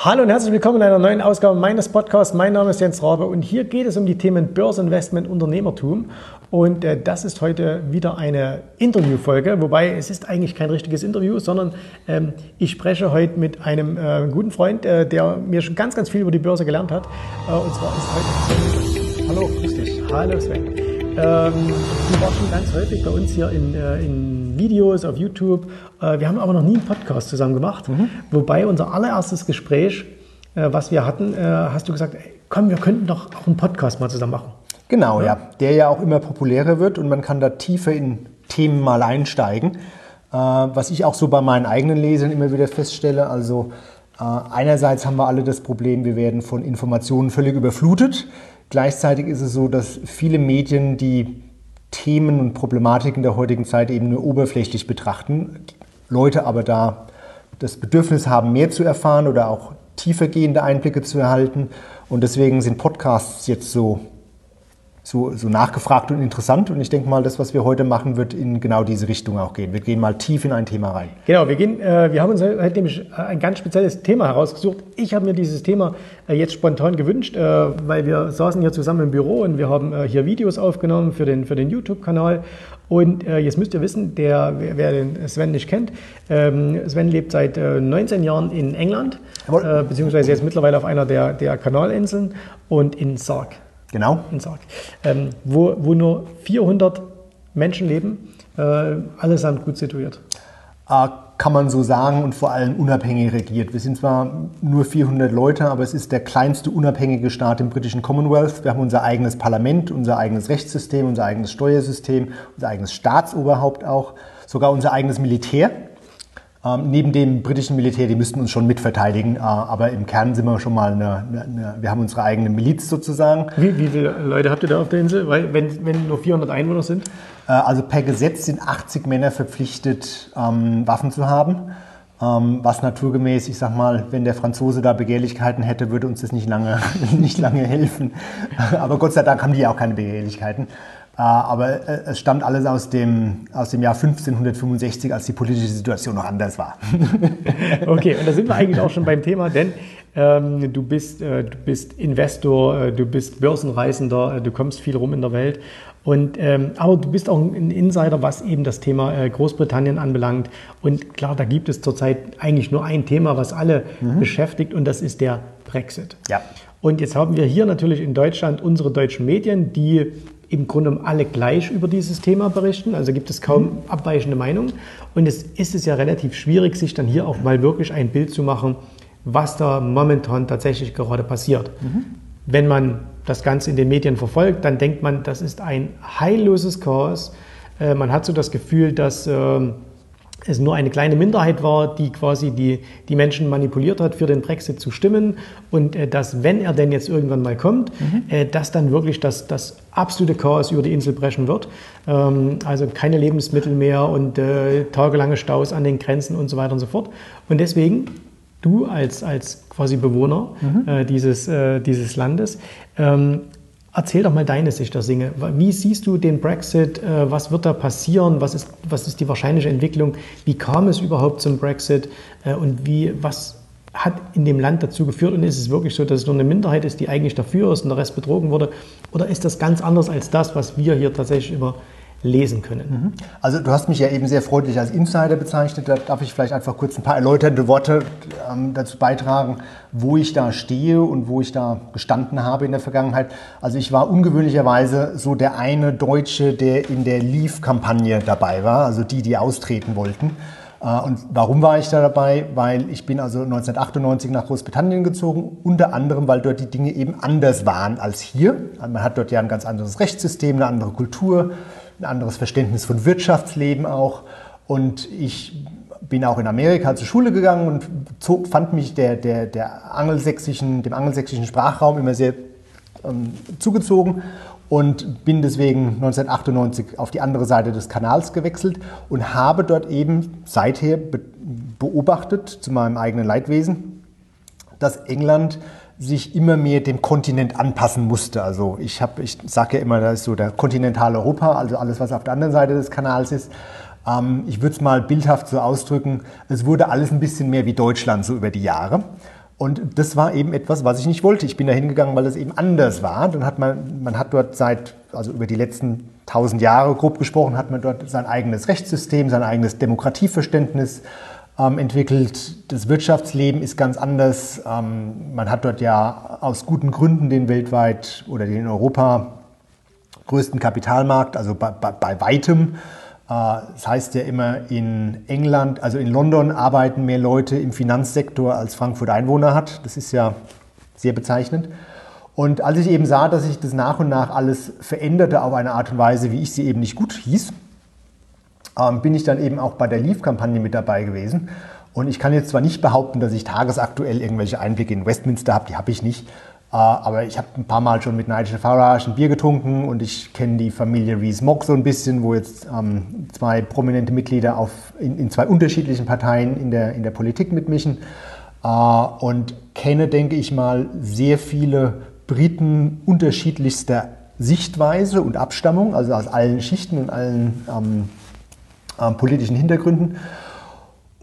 Hallo und herzlich willkommen in einer neuen Ausgabe meines Podcasts. Mein Name ist Jens Rabe und hier geht es um die Themen Börseninvestment, Unternehmertum. Und äh, das ist heute wieder eine Interviewfolge, wobei es ist eigentlich kein richtiges Interview, sondern ähm, ich spreche heute mit einem äh, guten Freund, äh, der mir schon ganz, ganz viel über die Börse gelernt hat. Äh, und zwar ist heute Sven. Hallo, grüß dich. Hallo Sven. Ähm, du warst schon ganz häufig bei uns hier in, äh, in Videos auf YouTube. Äh, wir haben aber noch nie einen Podcast zusammen gemacht. Mhm. Wobei unser allererstes Gespräch, äh, was wir hatten, äh, hast du gesagt, ey, komm, wir könnten doch auch einen Podcast mal zusammen machen. Genau, ja. ja. Der ja auch immer populärer wird und man kann da tiefer in Themen mal einsteigen. Was ich auch so bei meinen eigenen Lesern immer wieder feststelle, also einerseits haben wir alle das Problem, wir werden von Informationen völlig überflutet. Gleichzeitig ist es so, dass viele Medien die Themen und Problematiken der heutigen Zeit eben nur oberflächlich betrachten. Leute aber da das Bedürfnis haben, mehr zu erfahren oder auch tiefergehende Einblicke zu erhalten. Und deswegen sind Podcasts jetzt so so, so nachgefragt und interessant. Und ich denke mal, das, was wir heute machen, wird in genau diese Richtung auch gehen. Wir gehen mal tief in ein Thema rein. Genau, wir, gehen, äh, wir haben uns heute nämlich ein ganz spezielles Thema herausgesucht. Ich habe mir dieses Thema äh, jetzt spontan gewünscht, äh, weil wir saßen hier zusammen im Büro und wir haben äh, hier Videos aufgenommen für den, für den YouTube-Kanal. Und äh, jetzt müsst ihr wissen, der, wer, wer den Sven nicht kennt, ähm, Sven lebt seit 19 Jahren in England, beziehungsweise jetzt mittlerweile auf einer der, der Kanalinseln und in Sark. Genau. In Sarg. Ähm, wo, wo nur 400 Menschen leben, äh, allesamt gut situiert. Äh, kann man so sagen und vor allem unabhängig regiert. Wir sind zwar nur 400 Leute, aber es ist der kleinste unabhängige Staat im britischen Commonwealth. Wir haben unser eigenes Parlament, unser eigenes Rechtssystem, unser eigenes Steuersystem, unser eigenes Staatsoberhaupt auch, sogar unser eigenes Militär. Ähm, neben dem britischen Militär, die müssten uns schon mitverteidigen, äh, aber im Kern sind wir schon mal eine, eine, wir haben unsere eigene Miliz sozusagen. Wie, wie, viele Leute habt ihr da auf der Insel, Weil, wenn, wenn nur 400 Einwohner sind? Äh, also per Gesetz sind 80 Männer verpflichtet, ähm, Waffen zu haben. Ähm, was naturgemäß, ich sag mal, wenn der Franzose da Begehrlichkeiten hätte, würde uns das nicht lange, nicht lange helfen. Aber Gott sei Dank haben die ja auch keine Begehrlichkeiten. Äh, aber äh, es stammt alles aus dem, aus dem Jahr 1565, als die politische Situation noch anders war. Okay, und da sind wir eigentlich auch schon beim Thema, denn ähm, du, bist, äh, du bist Investor, äh, du bist Börsenreisender, äh, du kommst viel rum in der Welt. Und, ähm, aber du bist auch ein Insider, was eben das Thema äh, Großbritannien anbelangt. Und klar, da gibt es zurzeit eigentlich nur ein Thema, was alle mhm. beschäftigt, und das ist der Brexit. Ja. Und jetzt haben wir hier natürlich in Deutschland unsere deutschen Medien, die im Grunde alle gleich über dieses Thema berichten. Also gibt es kaum mhm. abweichende Meinungen. Und es ist es ja relativ schwierig, sich dann hier auch mal wirklich ein Bild zu machen, was da momentan tatsächlich gerade passiert. Mhm. Wenn man das Ganze in den Medien verfolgt, dann denkt man, das ist ein heilloses Chaos. Äh, man hat so das Gefühl, dass ähm, es nur eine kleine Minderheit war, die quasi die, die Menschen manipuliert hat, für den Brexit zu stimmen und äh, dass, wenn er denn jetzt irgendwann mal kommt, mhm. äh, dass dann wirklich das, das absolute Chaos über die Insel brechen wird. Ähm, also keine Lebensmittel mehr und äh, tagelange Staus an den Grenzen und so weiter und so fort. Und deswegen, du als, als quasi Bewohner mhm. Äh, dieses, äh, dieses Landes, ähm, Erzähl doch mal deine Sicht der Dinge. Wie siehst du den Brexit? Äh, was wird da passieren? Was ist, was ist die wahrscheinliche Entwicklung? Wie kam es überhaupt zum Brexit? Äh, und wie, was hat in dem Land dazu geführt? Und ist es wirklich so, dass es nur eine Minderheit ist, die eigentlich dafür ist und der Rest betrogen wurde? Oder ist das ganz anders als das, was wir hier tatsächlich über lesen können. Mhm. Also du hast mich ja eben sehr freundlich als Insider bezeichnet. Da darf ich vielleicht einfach kurz ein paar erläuternde Worte ähm, dazu beitragen, wo ich da stehe und wo ich da gestanden habe in der Vergangenheit. Also ich war ungewöhnlicherweise so der eine Deutsche, der in der Leave-Kampagne dabei war, also die, die austreten wollten. Äh, und warum war ich da dabei? Weil ich bin also 1998 nach Großbritannien gezogen, unter anderem, weil dort die Dinge eben anders waren als hier. Man hat dort ja ein ganz anderes Rechtssystem, eine andere Kultur, ein anderes Verständnis von Wirtschaftsleben auch. Und ich bin auch in Amerika zur Schule gegangen und zog, fand mich der, der, der angelsächsischen, dem angelsächsischen Sprachraum immer sehr ähm, zugezogen und bin deswegen 1998 auf die andere Seite des Kanals gewechselt und habe dort eben seither be beobachtet, zu meinem eigenen Leidwesen, dass England sich immer mehr dem Kontinent anpassen musste. Also ich, ich sage ja immer, das ist so der kontinentale Europa, also alles, was auf der anderen Seite des Kanals ist. Ähm, ich würde es mal bildhaft so ausdrücken, es wurde alles ein bisschen mehr wie Deutschland so über die Jahre. Und das war eben etwas, was ich nicht wollte. Ich bin da hingegangen, weil das eben anders war. Dann hat man, man hat dort seit, also über die letzten tausend Jahre grob gesprochen, hat man dort sein eigenes Rechtssystem, sein eigenes Demokratieverständnis entwickelt. Das Wirtschaftsleben ist ganz anders. Ähm, man hat dort ja aus guten Gründen den weltweit oder den in Europa größten Kapitalmarkt, also bei, bei, bei weitem. Äh, das heißt ja immer, in England, also in London arbeiten mehr Leute im Finanzsektor, als Frankfurt Einwohner hat. Das ist ja sehr bezeichnend. Und als ich eben sah, dass sich das nach und nach alles veränderte auf eine Art und Weise, wie ich sie eben nicht gut hieß, ähm, bin ich dann eben auch bei der Leave-Kampagne mit dabei gewesen. Und ich kann jetzt zwar nicht behaupten, dass ich tagesaktuell irgendwelche Einblicke in Westminster habe, die habe ich nicht. Äh, aber ich habe ein paar Mal schon mit Nigel Farage ein Bier getrunken und ich kenne die Familie Rees-Mogg so ein bisschen, wo jetzt ähm, zwei prominente Mitglieder auf, in, in, zwei unterschiedlichen Parteien in der, in der Politik mitmischen. Äh, und kenne, denke ich mal, sehr viele Briten unterschiedlichster Sichtweise und Abstammung, also aus allen Schichten und allen ähm, äh, politischen Hintergründen.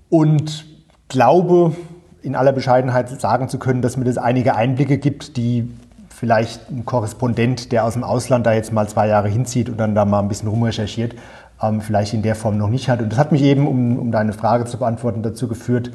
Und glaube, in aller Bescheidenheit sagen zu können, dass mir das einige Einblicke gibt, die vielleicht ein Korrespondent, der aus dem Ausland da jetzt mal zwei Jahre hinzieht und dann da mal ein bisschen rumrecherchiert, ähm, vielleicht in der Form noch nicht hat. Und das hat mich eben, um, um deine Frage zu beantworten, dazu geführt,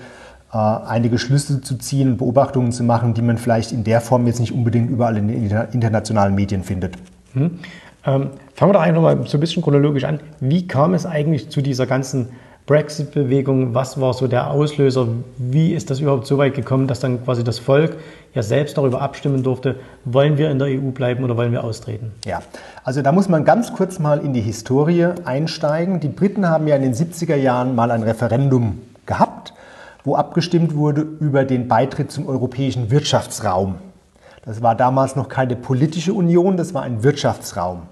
äh, einige Schlüsse zu ziehen und Beobachtungen zu machen, die man vielleicht in der Form jetzt nicht unbedingt überall in den internationalen Medien findet. Hm. Ähm, fangen wir doch eigentlich nochmal so ein bisschen chronologisch an. Wie kam es eigentlich zu dieser ganzen Brexit-Bewegung? Was war so der Auslöser? Wie ist das überhaupt so weit gekommen, dass dann quasi das Volk ja selbst darüber abstimmen durfte, wollen wir in der EU bleiben oder wollen wir austreten? Ja, also da muss man ganz kurz mal in die Historie einsteigen. Die Briten haben ja in den 70er Jahren mal ein Referendum gehabt wo abgestimmt wurde über den Beitritt zum europäischen Wirtschaftsraum. Das war damals noch keine politische Union, das war ein Wirtschaftsraum.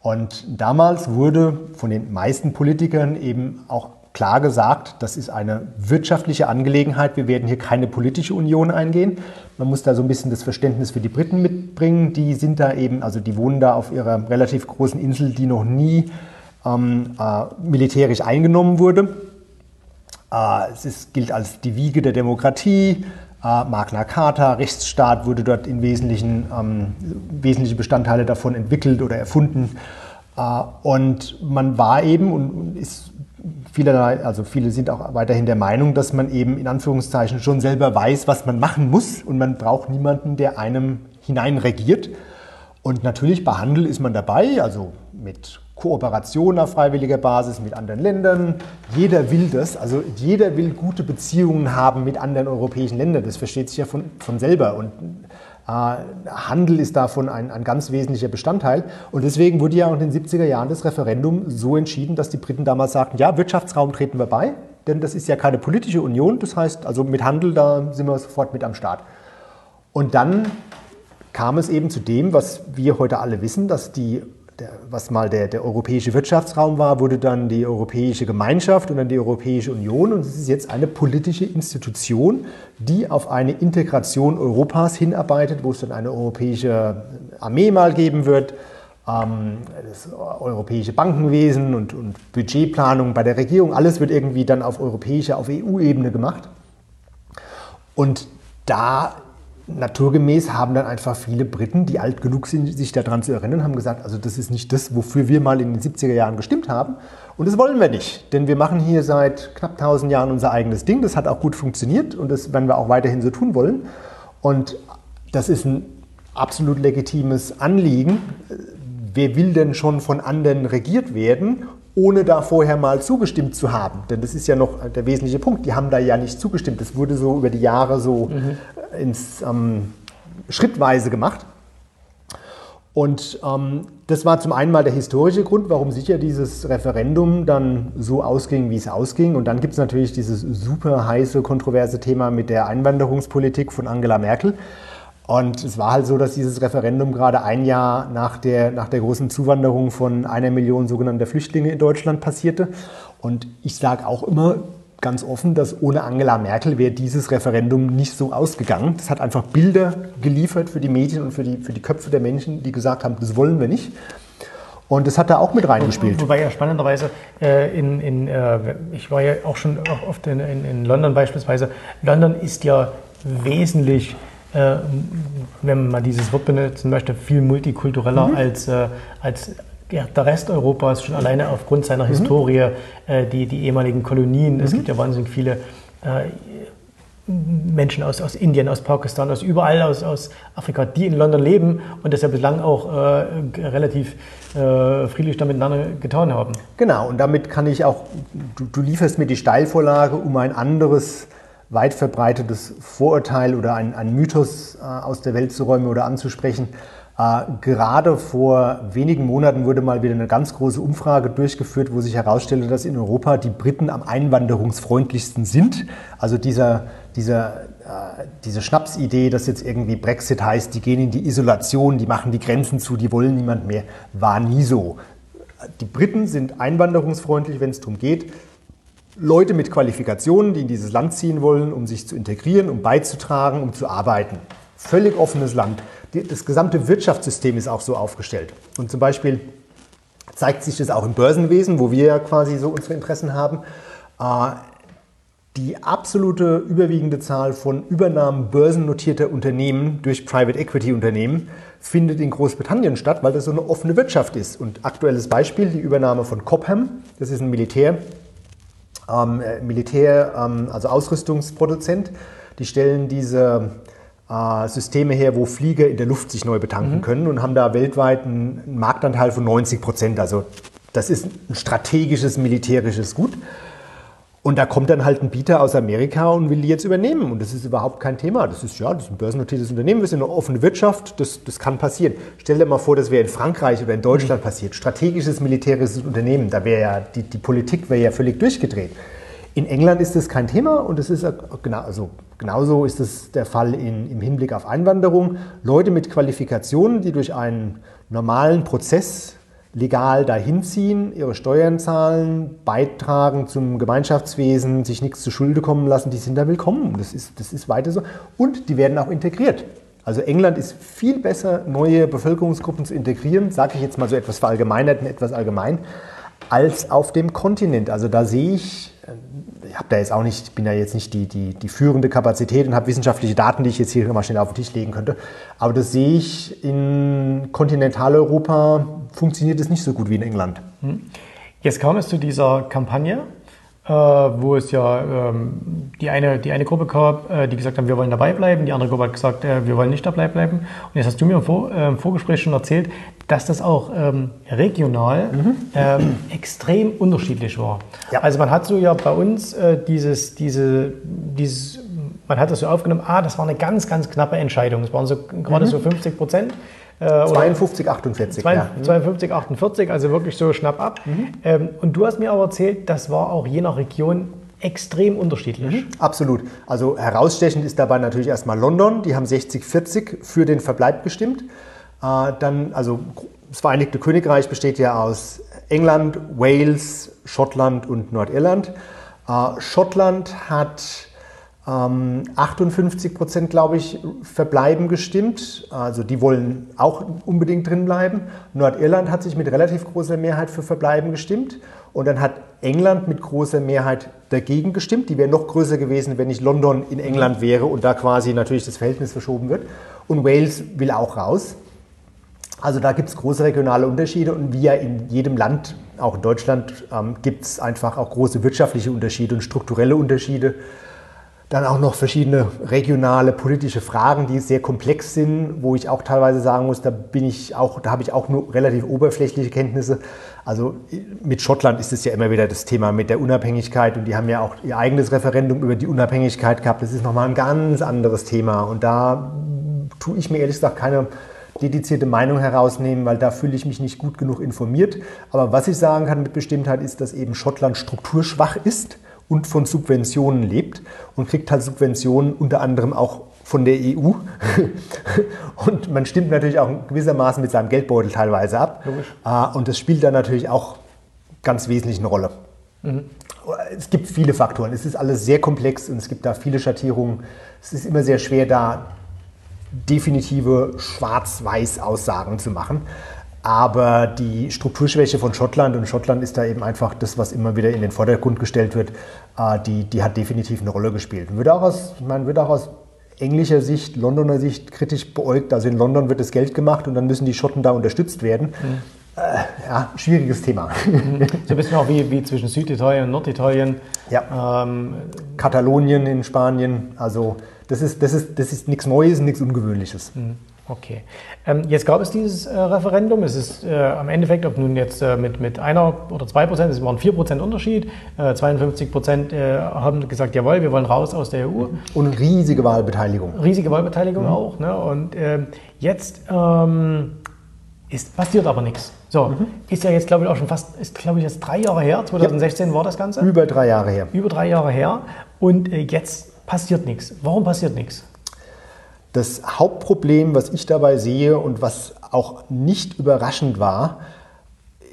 Und damals wurde von den meisten Politikern eben auch klar gesagt, das ist eine wirtschaftliche Angelegenheit, wir werden hier keine politische Union eingehen. Man muss da so ein bisschen das Verständnis für die Briten mitbringen, die sind da eben, also die wohnen da auf ihrer relativ großen Insel, die noch nie ähm, äh, militärisch eingenommen wurde. Äh, es ist, gilt als die Wiege der Demokratie. Magna Carta, Rechtsstaat wurde dort in wesentlichen, ähm, wesentliche Bestandteile davon entwickelt oder erfunden. Äh, und man war eben und ist vielerlei, also viele sind auch weiterhin der Meinung, dass man eben in Anführungszeichen schon selber weiß, was man machen muss und man braucht niemanden, der einem hineinregiert. Und natürlich bei Handel ist man dabei, also mit Kooperation auf freiwilliger Basis mit anderen Ländern. Jeder will das, also jeder will gute Beziehungen haben mit anderen europäischen Ländern. Das versteht sich ja von, von selber. Und äh, Handel ist davon ein, ein ganz wesentlicher Bestandteil. Und deswegen wurde ja auch in den 70er Jahren das Referendum so entschieden, dass die Briten damals sagten, ja, Wirtschaftsraum treten wir bei, denn das ist ja keine politische Union. Das heißt, also mit Handel, da sind wir sofort mit am Start. Und dann kam es eben zu dem, was wir heute alle wissen, dass die der, was mal der, der europäische Wirtschaftsraum war, wurde dann die Europäische Gemeinschaft und dann die Europäische Union. Und es ist jetzt eine politische Institution, die auf eine Integration Europas hinarbeitet, wo es dann eine europäische Armee mal geben wird, ähm, das europäische Bankenwesen und, und Budgetplanung bei der Regierung. Alles wird irgendwie dann auf europäischer, auf EU-Ebene gemacht. Und da naturgemäß haben dann einfach viele Briten, die alt genug sind, sich daran zu erinnern, haben gesagt, also das ist nicht das, wofür wir mal in den 70er Jahren gestimmt haben. Und das wollen wir nicht, denn wir machen hier seit knapp 1000 Jahren unser eigenes Ding. Das hat auch gut funktioniert und das werden wir auch weiterhin so tun wollen. Und das ist ein absolut legitimes Anliegen. Wer will denn schon von anderen regiert werden ohne da vorher mal zugestimmt zu haben. Denn das ist ja noch der wesentliche Punkt. Die haben da ja nicht zugestimmt. Das wurde so über die Jahre so mhm. ins, ähm, schrittweise gemacht. Und ähm, das war zum einen mal der historische Grund, warum sicher dieses Referendum dann so ausging, wie es ausging. Und dann gibt es natürlich dieses super heiße, kontroverse Thema mit der Einwanderungspolitik von Angela Merkel. Und es war halt so, dass dieses Referendum gerade ein Jahr nach der, nach der großen Zuwanderung von einer Million sogenannter Flüchtlinge in Deutschland passierte. Und ich sage auch immer ganz offen, dass ohne Angela Merkel wäre dieses Referendum nicht so ausgegangen. Das hat einfach Bilder geliefert für die Medien und für die, für die Köpfe der Menschen, die gesagt haben, das wollen wir nicht. Und das hat da auch mit reingespielt. Wobei ja spannenderweise, äh, in, in, äh, ich war ja auch schon oft in, in, in, London beispielsweise, London ist ja wesentlich, äh, wenn man dieses Wort benutzen möchte, viel multikultureller Mhm. als, äh, als ja, der Rest Europas, schon alleine aufgrund seiner Historie, äh, die, die ehemaligen Kolonien. Es gibt ja wahnsinnig viele äh, Menschen aus, aus Indien, aus Pakistan, aus überall aus, aus Afrika, die in London leben und das ja bislang auch äh, relativ äh, friedlich da miteinander getan haben. Genau, und damit kann ich auch, du, du lieferst mir die Steilvorlage, um ein anderes, weit verbreitetes Vorurteil oder ein, ein Mythos äh, aus der Welt zu räumen oder anzusprechen. Äh, gerade vor wenigen Monaten wurde mal wieder eine ganz große Umfrage durchgeführt, wo sich herausstellte, dass in Europa die Briten am einwanderungsfreundlichsten sind. Also dieser, dieser, äh, diese Schnapsidee, dass jetzt irgendwie Brexit heißt, die gehen in die Isolation, die machen die Grenzen zu, die wollen niemand mehr, war nie so. Die Briten sind einwanderungsfreundlich, wenn es darum geht, Leute mit Qualifikationen, die in dieses Land ziehen wollen, um sich zu integrieren, um beizutragen, um zu arbeiten. Völlig offenes Land. Das gesamte Wirtschaftssystem ist auch so aufgestellt. Und zum Beispiel zeigt sich das auch im Börsenwesen, wo wir ja quasi so unsere Interessen haben. Äh, Die absolute überwiegende Zahl von Übernahmen börsennotierter Unternehmen durch Private Equity Unternehmen findet in Großbritannien statt, weil das so eine offene Wirtschaft ist. Und aktuelles Beispiel, die Übernahme von Cobham, das ist ein Militär, ähm, äh, Militär, ähm, also Ausrüstungsproduzent. Die stellen diese äh, Systeme her, wo Flieger in der Luft sich neu betanken können und haben da weltweit einen Marktanteil von 90 Prozent. Also das ist ein strategisches militärisches Gut. Und da kommt dann halt ein Bieter aus Amerika und will die jetzt übernehmen. Und das ist überhaupt kein Thema. Das ist ja, das ist ein börsennotiertes Unternehmen, wir sind eine offene Wirtschaft, das, das kann passieren. Stell dir mal vor, das wäre in Frankreich oder in Deutschland passiert. Strategisches militärisches Unternehmen, da wäre ja die, die Politik wäre ja völlig durchgedreht. In England ist das kein Thema und es ist genau, also genauso ist es der Fall in, im Hinblick auf Einwanderung. Leute mit Qualifikationen, die durch einen normalen Prozess legal dahin ziehen, ihre Steuern zahlen, beitragen zum Gemeinschaftswesen, sich nichts zu Schulde kommen lassen, die sind da willkommen. Das ist, das ist weiter so. Und die werden auch integriert. Also England ist viel besser, neue Bevölkerungsgruppen zu integrieren, sage ich jetzt mal so etwas verallgemeinert und etwas allgemein, als auf dem Kontinent. Also da sehe ich, ich habe da jetzt auch nicht, ich bin da jetzt nicht die, die, die führende Kapazität und habe wissenschaftliche Daten, die ich jetzt hier mal schnell auf den Tisch legen könnte. Aber das sehe ich in Kontinentaleuropa funktioniert es nicht so gut wie in England. Jetzt kam es zu dieser Kampagne, äh, wo es ja ähm, die, eine, die eine Gruppe gab, äh, die gesagt haben, wir wollen dabei bleiben, die andere Gruppe hat gesagt, äh, wir wollen nicht dabei bleiben. Und jetzt hast du mir im, Vor äh, im Vorgespräch schon erzählt, dass das auch ähm, regional ähm, extrem unterschiedlich war. Ja. Also man hat so ja bei uns äh, dieses, diese, dieses, man hat das so aufgenommen, ah, das war eine ganz, ganz knappe Entscheidung. Es waren so gerade so 50 Prozent. Äh, oder 52, 48. Zwei- ja. 52, 48, also wirklich so schnapp ab. Ähm, und du hast mir aber erzählt, das war auch je nach Region extrem unterschiedlich. Absolut. Also herausstechend ist dabei natürlich erstmal London. Die haben 60-40 für den Verbleib gestimmt. Äh, dann, also das Vereinigte Königreich besteht ja aus England, Wales, Schottland und Nordirland. Äh, Schottland hat ähm, 58 Prozent, glaube ich, verbleiben gestimmt. Also die wollen auch unbedingt drin bleiben. Nordirland hat sich mit relativ großer Mehrheit für Verbleiben gestimmt. Und dann hat England mit großer Mehrheit dagegen gestimmt. Die wäre noch größer gewesen, wenn nicht London in England wäre und da quasi natürlich das Verhältnis verschoben wird. Und Wales will auch raus. Also da gibt es große regionale Unterschiede und wie ja in jedem Land, auch in Deutschland, ähm, gibt es einfach auch große wirtschaftliche Unterschiede und strukturelle Unterschiede. Dann auch noch verschiedene regionale politische Fragen, die sehr komplex sind, wo ich auch teilweise sagen muss, da bin ich auch, da habe ich auch nur relativ oberflächliche Kenntnisse. Also mit Schottland ist es ja immer wieder das Thema mit der Unabhängigkeit und die haben ja auch ihr eigenes Referendum über die Unabhängigkeit gehabt. Das ist nochmal ein ganz anderes Thema und da tue ich mir ehrlich gesagt keine dedizierte Meinung herausnehmen, weil da fühle ich mich nicht gut genug informiert. Aber was ich sagen kann mit Bestimmtheit ist, dass eben Schottland strukturschwach ist und von Subventionen lebt und kriegt halt Subventionen unter anderem auch von der EU. und man stimmt natürlich auch gewissermaßen mit seinem Geldbeutel teilweise ab. Äh, Und das spielt dann natürlich auch ganz wesentlich eine Rolle. Es gibt viele Faktoren. Es ist alles sehr komplex und es gibt da viele Schattierungen. Es ist immer sehr schwer, da definitive Schwarz-Weiß-Aussagen zu machen. Aber die Strukturschwäche von Schottland, und Schottland ist da eben einfach das, was immer wieder in den Vordergrund gestellt wird, äh, die, die hat definitiv eine Rolle gespielt. Wird auch aus, meine, wird auch aus englischer Sicht, Londoner Sicht kritisch beäugt. Also in London wird das Geld gemacht und dann müssen die Schotten da unterstützt werden. Mhm. Äh, ja, schwieriges Thema. Mhm. So ein bisschen auch wie, wie zwischen Süditalien und Norditalien. Ja. Ähm, Katalonien in Spanien. Also das ist, das ist, das ist nichts Neues, nichts Ungewöhnliches. Mhm. Okay. Ähm, jetzt gab es dieses äh, Referendum. Es ist äh, am Endeffekt, ob nun jetzt äh, mit, mit einer oder zwei Prozent, es waren vier Prozent Unterschied. 52 äh, Prozent äh, haben gesagt, jawohl, wir wollen raus aus der EU. Und riesige Wahlbeteiligung. Riesige Wahlbeteiligung mhm. auch. Ne? Und ähm, jetzt ähm, ist, passiert aber nichts. So, mhm. ist ja jetzt, glaube ich, auch schon fast, ist, glaube ich, jetzt drei Jahre her. 2016 ja. war das Ganze. Über drei Jahre her. Über drei Jahre her. Und äh, jetzt passiert nichts. Warum passiert nichts? Das Hauptproblem, was ich dabei sehe und was auch nicht überraschend war,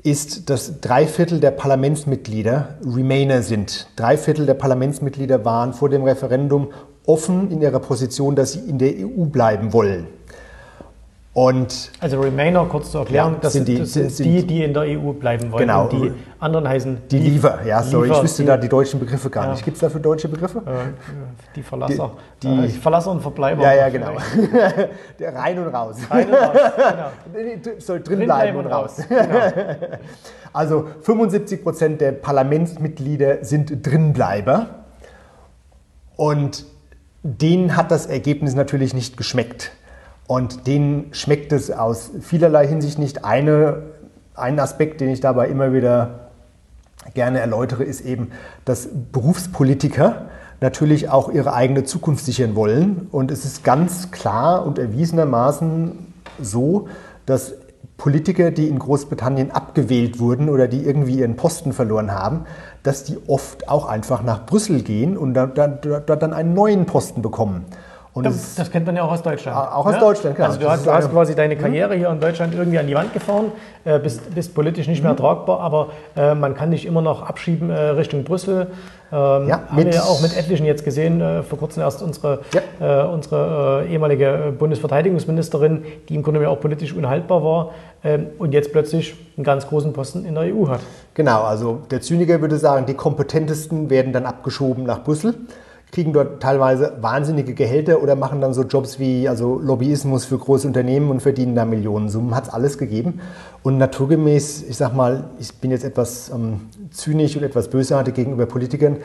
ist, dass drei Viertel der Parlamentsmitglieder Remainer sind. Drei Viertel der Parlamentsmitglieder waren vor dem Referendum offen in ihrer Position, dass sie in der EU bleiben wollen. Und also Remainer, kurz zu erklären, ja, das sind, die, das sind, sind die, die in der EU bleiben wollen. Genau. Und die anderen heißen die Leaver. Ja, sorry, Leaver, ich wüsste die, da die deutschen Begriffe gar ja. nicht. Gibt es dafür deutsche Begriffe? Äh, die Verlasser. Die, die, äh, Verlasser und Verbleiber. Ja, ja, genau. Der rein und raus. Rein und raus, genau. Soll drin, drin bleiben und raus. raus. Genau. Also 75 Prozent der Parlamentsmitglieder sind Drinbleiber. Und denen hat das Ergebnis natürlich nicht geschmeckt. Und denen schmeckt es aus vielerlei Hinsicht nicht. Eine, ein Aspekt, den ich dabei immer wieder gerne erläutere, ist eben, dass Berufspolitiker natürlich auch ihre eigene Zukunft sichern wollen. Und es ist ganz klar und erwiesenermaßen so, dass Politiker, die in Großbritannien abgewählt wurden oder die irgendwie ihren Posten verloren haben, dass die oft auch einfach nach Brüssel gehen und dort dann einen neuen Posten bekommen. Und das, das, kennt man ja auch aus Deutschland. Auch aus ne? Deutschland, klar. Also du hast, du hast, quasi deine Karriere hier in Deutschland irgendwie an die Wand gefahren, äh, bist, bist, politisch nicht mehr mhm. tragbar, aber äh, man kann dich immer noch abschieben äh, Richtung Brüssel. Ähm, ja, haben wir ja auch mit etlichen jetzt gesehen, äh, vor kurzem erst unsere, ja. Äh, unsere äh, ehemalige Bundesverteidigungsministerin, die im Grunde ja auch politisch unhaltbar war ähm, und jetzt plötzlich einen ganz großen Posten in der EU hat. Genau, also der Zyniker würde sagen, die kompetentesten werden dann abgeschoben nach Brüssel kriegen dort teilweise wahnsinnige Gehälter oder machen dann so Jobs wie also Lobbyismus für große Unternehmen und verdienen da Millionensummen. Hat es alles gegeben. Und naturgemäß, ich sag mal, ich bin jetzt etwas ähm, zynisch und etwas bösartig gegenüber Politikern.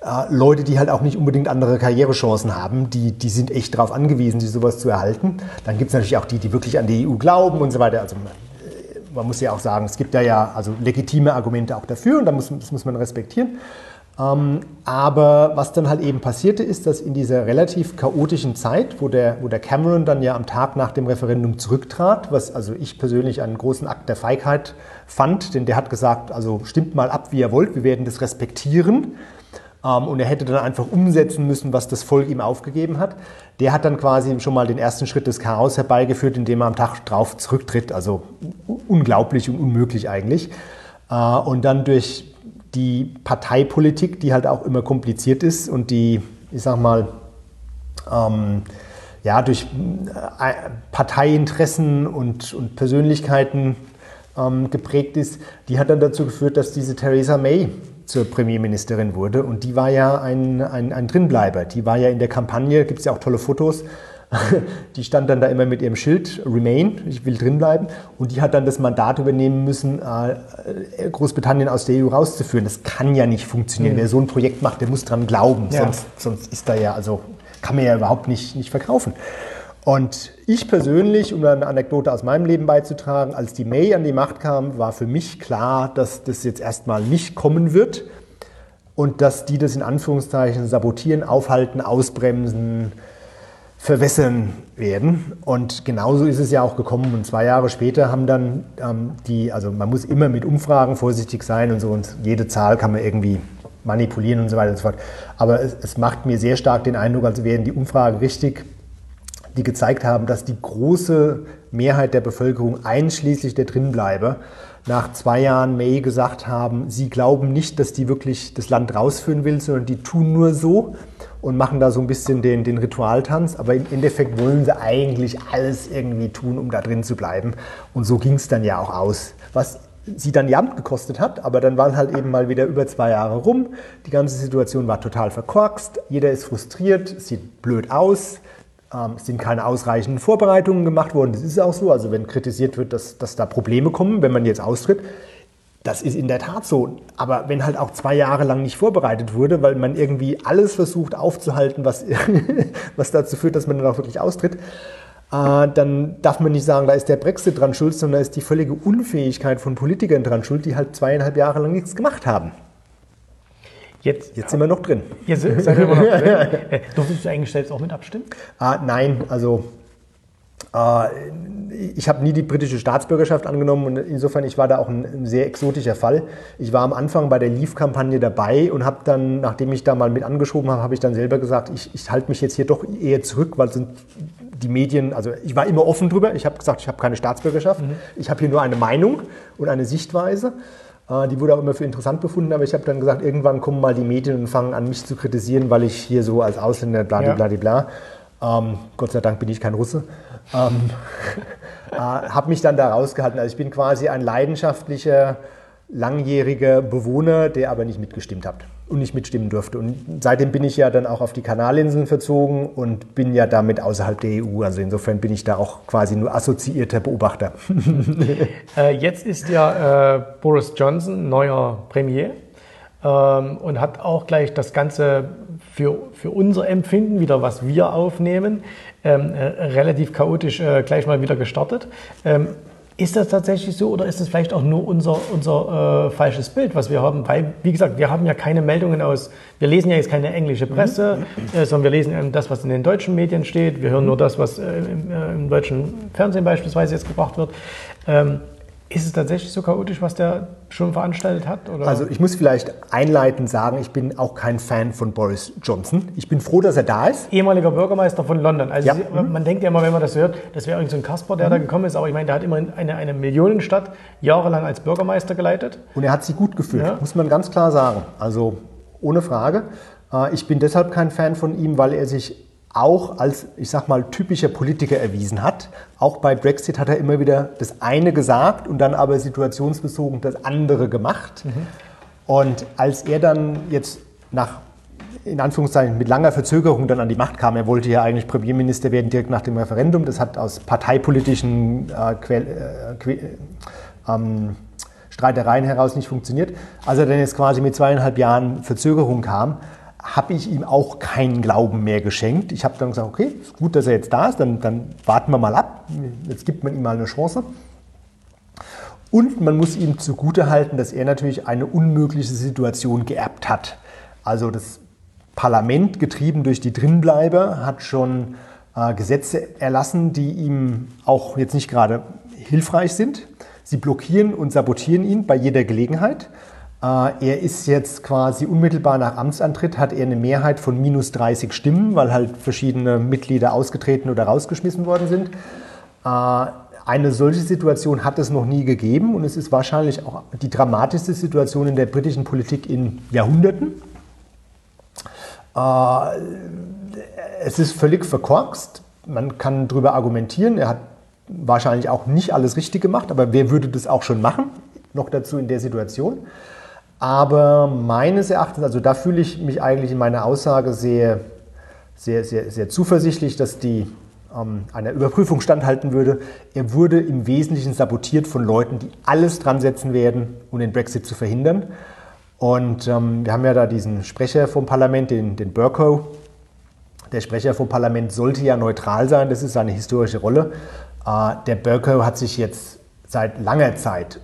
Äh, Leute, die halt auch nicht unbedingt andere Karrierechancen haben, die, die sind echt darauf angewiesen, die sowas zu erhalten. Dann gibt es natürlich auch die, die wirklich an die EU glauben und so weiter. Also äh, man muss ja auch sagen, es gibt da ja also legitime Argumente auch dafür und das muss, das muss man respektieren. Ähm, aber was dann halt eben passierte, ist, dass in dieser relativ chaotischen Zeit, wo der, wo der Cameron dann ja am Tag nach dem Referendum zurücktrat, was also ich persönlich einen großen Akt der Feigheit fand, denn der hat gesagt, also stimmt mal ab, wie ihr wollt, wir werden das respektieren. Ähm, und er hätte dann einfach umsetzen müssen, was das Volk ihm aufgegeben hat. Der hat dann quasi schon mal den ersten Schritt des Chaos herbeigeführt, indem er am Tag drauf zurücktritt. Also unglaublich und unmöglich eigentlich. Äh, und dann durch die Parteipolitik, die halt auch immer kompliziert ist und die, ich sag mal, ähm, ja, durch äh, Parteiinteressen und, und Persönlichkeiten ähm, geprägt ist, die hat dann dazu geführt, dass diese Theresa May zur Premierministerin wurde. Und die war ja ein, ein, ein Drinbleiber. Die war ja in der Kampagne, gibt es ja auch tolle Fotos, die stand dann da immer mit ihrem Schild Remain, ich will drin bleiben. Und die hat dann das Mandat übernehmen müssen, äh, Großbritannien aus der EU rauszuführen. Das kann ja nicht funktionieren. Mhm. Wer so ein Projekt macht, der muss dran glauben. Ja. Sonst, sonst ist da ja, also kann man ja überhaupt nicht, nicht verkaufen. Und ich persönlich, um eine Anekdote aus meinem Leben beizutragen, als die May an die Macht kam, war für mich klar, dass das jetzt erstmal nicht kommen wird und dass die das in Anführungszeichen sabotieren, aufhalten, ausbremsen, verwässern werden. Und genauso ist es ja auch gekommen. Und zwei Jahre später haben dann ähm, die, also man muss immer mit Umfragen vorsichtig sein und so, und jede Zahl kann man irgendwie manipulieren und so weiter und so fort. Aber es, es macht mir sehr stark den Eindruck, als wären die Umfragen richtig, die gezeigt haben, dass die große Mehrheit der Bevölkerung, einschließlich der Drinbleiber, nach zwei Jahren May gesagt haben, sie glauben nicht, dass die wirklich das Land rausführen will, sondern die tun nur so und machen da so ein bisschen den, den Ritualtanz. Aber im Endeffekt wollen sie eigentlich alles irgendwie tun, um da drin zu bleiben. Und so ging es dann ja auch aus. Was sie dann die Amt gekostet hat, aber dann waren halt eben mal wieder über zwei Jahre rum. Die ganze Situation war total verkorkst. Jeder ist frustriert, sieht blöd aus. Ähm, es sind keine ausreichenden Vorbereitungen gemacht worden. Das ist auch so. Also wenn kritisiert wird, dass, dass da Probleme kommen, wenn man jetzt austritt, das ist in der Tat so. Aber wenn halt auch zwei Jahre lang nicht vorbereitet wurde, weil man irgendwie alles versucht aufzuhalten, was, was dazu führt, dass man dann auch wirklich austritt, äh, dann darf man nicht sagen, da ist der Brexit dran schuld, sondern da ist die völlige Unfähigkeit von Politikern dran schuld, die halt zweieinhalb Jahre lang nichts gemacht haben. Jetzt, Jetzt sind wir noch drin. Jetzt ihr immer noch drin. Äh, Durftest du eigentlich selbst auch mit abstimmen? Ah, nein, also äh, ich habe nie die britische Staatsbürgerschaft angenommen und insofern ich war da auch ein, ein sehr exotischer Fall. Ich war am Anfang bei der Leave-Kampagne dabei und habe dann, nachdem ich da mal mit angeschoben habe, habe ich dann selber gesagt, ich, ich halte mich jetzt hier doch eher zurück, weil sind die Medien, also ich war immer offen drüber. Ich habe gesagt, ich habe keine Staatsbürgerschaft. Mhm. Ich habe hier nur eine Meinung und eine Sichtweise. Äh, die wurde auch immer für interessant befunden, aber ich habe dann gesagt, irgendwann kommen mal die Medien und fangen an, mich zu kritisieren, weil ich hier so als Ausländer bla bla bla bla. Ähm, Gott sei Dank bin ich kein Russe. Ähm, äh, habe mich dann da rausgehalten. Also ich bin quasi ein leidenschaftlicher, langjähriger Bewohner, der aber nicht mitgestimmt hat und nicht mitstimmen durfte. Und seitdem bin ich ja dann auch auf die Kanalinseln verzogen und bin ja damit außerhalb der EU. Also insofern bin ich da auch quasi nur assoziierter Beobachter. äh, jetzt ist ja äh, Boris Johnson neuer Premier ähm, und hat auch gleich das Ganze für, für unser Empfinden wieder, was wir aufnehmen, ähm, äh, relativ chaotisch äh, gleich mal wieder gestartet. Ähm, ist das tatsächlich so oder ist das vielleicht auch nur unser, unser äh, falsches Bild, was wir haben? Weil, wie gesagt, wir haben ja keine Meldungen aus, wir lesen ja jetzt keine englische Presse, mhm. äh, sondern wir lesen das, was in den deutschen Medien steht. Wir hören nur das, was äh, im, äh, im, deutschen Fernsehen beispielsweise jetzt gebracht wird. Ähm, ist es tatsächlich so chaotisch, was der schon veranstaltet hat? Oder? Also ich muss vielleicht einleitend sagen, ich bin auch kein Fan von Boris Johnson. Ich bin froh, dass er da ist. Ehemaliger Bürgermeister von London. Also ja. man mhm. denkt ja immer, wenn man das hört, das wäre irgendein so ein Kasper, der mhm. da gekommen ist. Aber ich meine, der hat immerhin eine, eine Millionenstadt jahrelang als Bürgermeister geleitet. Und er hat sie gut geführt, ja. muss man ganz klar sagen. Also ohne Frage. Äh, ich bin deshalb kein Fan von ihm, weil er sich auch als, ich sag mal, typischer Politiker erwiesen hat. Auch bei Brexit hat er immer wieder das eine gesagt und dann aber situationsbezogen das andere gemacht. Mhm. Und als er dann jetzt nach, in Anführungszeichen, mit langer Verzögerung dann an die Macht kam, er wollte ja eigentlich Premierminister werden direkt nach dem Referendum, das hat aus parteipolitischen äh, Quell, äh, äh, ähm, Streitereien heraus nicht funktioniert. Als er dann jetzt quasi mit zweieinhalb Jahren Verzögerung kam, habe ich ihm auch keinen Glauben mehr geschenkt. Ich habe dann gesagt, okay, ist gut, dass er jetzt da ist, dann, dann warten wir mal ab. Jetzt gibt man ihm mal eine Chance. Und man muss ihm zugutehalten, dass er natürlich eine unmögliche Situation geerbt hat. Also das Parlament, getrieben durch die Drinbleiber, hat schon äh, Gesetze erlassen, die ihm auch jetzt nicht gerade hilfreich sind. Sie blockieren und sabotieren ihn bei jeder Gelegenheit. Äh, er ist jetzt quasi unmittelbar nach Amtsantritt, hat er eine Mehrheit von minus 30 Stimmen, weil halt verschiedene Mitglieder ausgetreten oder rausgeschmissen worden sind. Äh, eine solche Situation hat es noch nie gegeben und es ist wahrscheinlich auch die dramatischste Situation in der britischen Politik in Jahrhunderten. Äh, es ist völlig verkorkst. Man kann darüber argumentieren. Er hat wahrscheinlich auch nicht alles richtig gemacht, aber wer würde das auch schon machen? Noch dazu in der Situation. Aber meines Erachtens, also da fühle ich mich eigentlich in meiner Aussage sehr, sehr, sehr, sehr zuversichtlich, dass die ähm, einer Überprüfung standhalten würde. Er wurde im Wesentlichen sabotiert von Leuten, die alles dran setzen werden, um den Brexit zu verhindern. Und ähm, wir haben ja da diesen Sprecher vom Parlament, den, den Burko. Der Sprecher vom Parlament sollte ja neutral sein, das ist seine historische Rolle. Äh, der Burko hat sich jetzt seit langer Zeit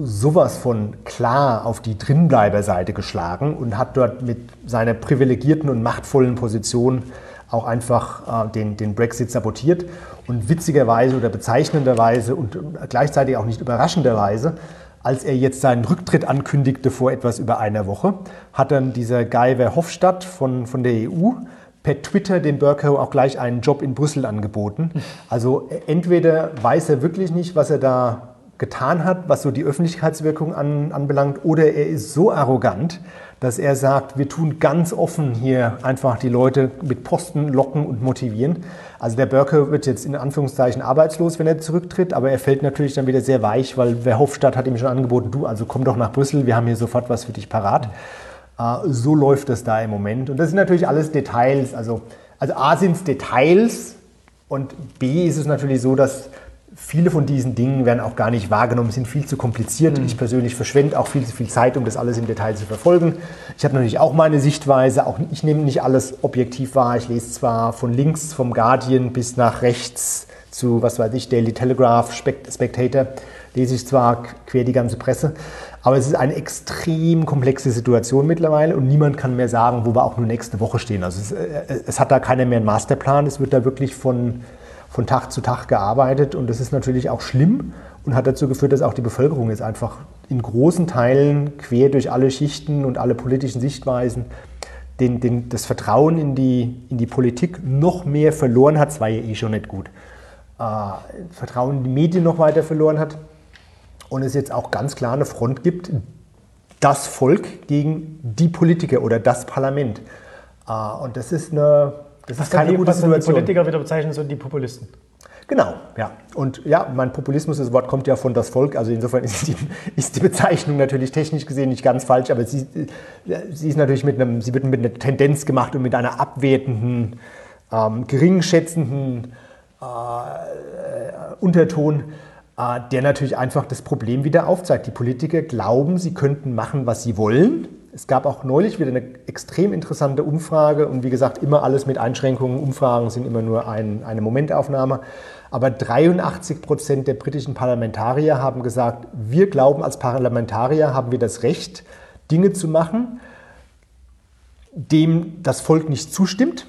sowas von klar auf die Drinbleiberseite geschlagen und hat dort mit seiner privilegierten und machtvollen Position auch einfach äh, den, den Brexit sabotiert. Und witzigerweise oder bezeichnenderweise und gleichzeitig auch nicht überraschenderweise, als er jetzt seinen Rücktritt ankündigte vor etwas über einer Woche, hat dann dieser Guy Verhofstadt von, von der EU per Twitter dem Burko auch gleich einen Job in Brüssel angeboten. Also entweder weiß er wirklich nicht, was er da getan hat, was so die Öffentlichkeitswirkung an, anbelangt, oder er ist so arrogant, dass er sagt, wir tun ganz offen hier einfach die Leute mit Posten locken und motivieren. Also der Börke wird jetzt in Anführungszeichen arbeitslos, wenn er zurücktritt, aber er fällt natürlich dann wieder sehr weich, weil Verhofstadt hat ihm schon angeboten, du, also komm doch nach Brüssel, wir haben hier sofort was für dich parat. Äh, so läuft das da im Moment. Und das sind natürlich alles Details. Also, also A sind es Details, Und B ist es natürlich so, dass viele von diesen Dingen werden auch gar nicht wahrgenommen, sind viel zu kompliziert. Mhm. Ich persönlich verschwende auch viel zu viel Zeit, um das alles im Detail zu verfolgen. Ich habe natürlich auch meine Sichtweise, auch ich nehme nicht alles objektiv wahr. Ich lese zwar von links vom Guardian bis nach rechts zu, was weiß ich, Daily Telegraph, Spectator, lese ich zwar quer die ganze Presse, aber es ist eine extrem komplexe Situation mittlerweile und niemand kann mehr sagen, wo wir auch nur nächste Woche stehen. Also es, äh, es hat da keiner mehr einen Masterplan, es wird da wirklich von von Tag zu Tag gearbeitet und das ist natürlich auch schlimm und hat dazu geführt, dass auch die Bevölkerung jetzt einfach in großen Teilen quer durch alle Schichten und alle politischen Sichtweisen den, den, das Vertrauen in die, in die Politik noch mehr verloren hat. Es war ja eh schon nicht gut. Äh, Vertrauen in die Medien noch weiter verloren hat und es jetzt auch ganz klar eine Front gibt, das Volk gegen die Politiker oder das Parlament. Äh, und das ist eine das ist keine die, gute Situation. Die Politiker wieder bezeichnen, so die Populisten. Genau, ja. Und ja, mein Populismus, das Wort kommt ja von das Volk, also insofern ist die, ist die Bezeichnung natürlich technisch gesehen nicht ganz falsch, aber sie, sie ist natürlich mit einem, sie wird mit einer Tendenz gemacht und mit einer abwertenden, ähm, geringschätzenden äh, Unterton, äh, der natürlich einfach das Problem wieder aufzeigt. Die Politiker glauben, sie könnten machen, was sie wollen es gab auch neulich wieder eine extrem interessante Umfrage und wie gesagt, immer alles mit Einschränkungen. Umfragen sind immer nur ein, eine Momentaufnahme. Aber 83 Prozent der britischen Parlamentarier haben gesagt, wir glauben, als Parlamentarier haben wir das Recht, Dinge zu machen, dem das Volk nicht zustimmt.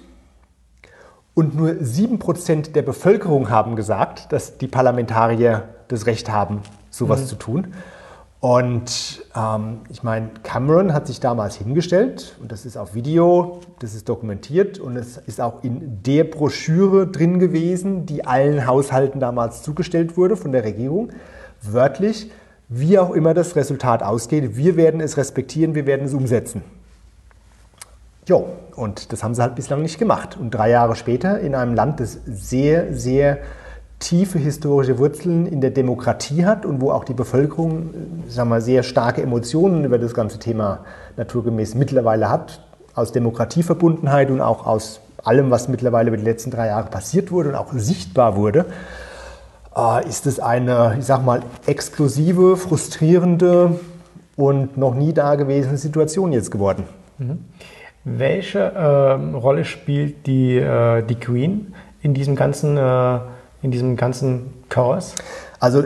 Und nur 7 Prozent der Bevölkerung haben gesagt, dass die Parlamentarier das Recht haben, sowas mhm. zu tun. Und ähm, ich meine, Cameron hat sich damals hingestellt und das ist auf Video, das ist dokumentiert und es ist auch in der Broschüre drin gewesen, die allen Haushalten damals zugestellt wurde von der Regierung. Wörtlich, wie auch immer das Resultat ausgeht, wir werden es respektieren, wir werden es umsetzen. Jo, und das haben sie halt bislang nicht gemacht. Und drei Jahre später in einem Land, das sehr, sehr tiefe historische Wurzeln in der Demokratie hat und wo auch die Bevölkerung sagen wir, sehr starke Emotionen über das ganze Thema naturgemäß mittlerweile hat, aus Demokratieverbundenheit und auch aus allem, was mittlerweile über die letzten drei Jahre passiert wurde und auch sichtbar wurde, äh, ist es eine, ich sag mal, exklusive, frustrierende und noch nie dagewesene Situation jetzt geworden. Mhm. Welche äh, Rolle spielt die, äh, die Queen in diesem ganzen äh, in diesem ganzen Chaos? Also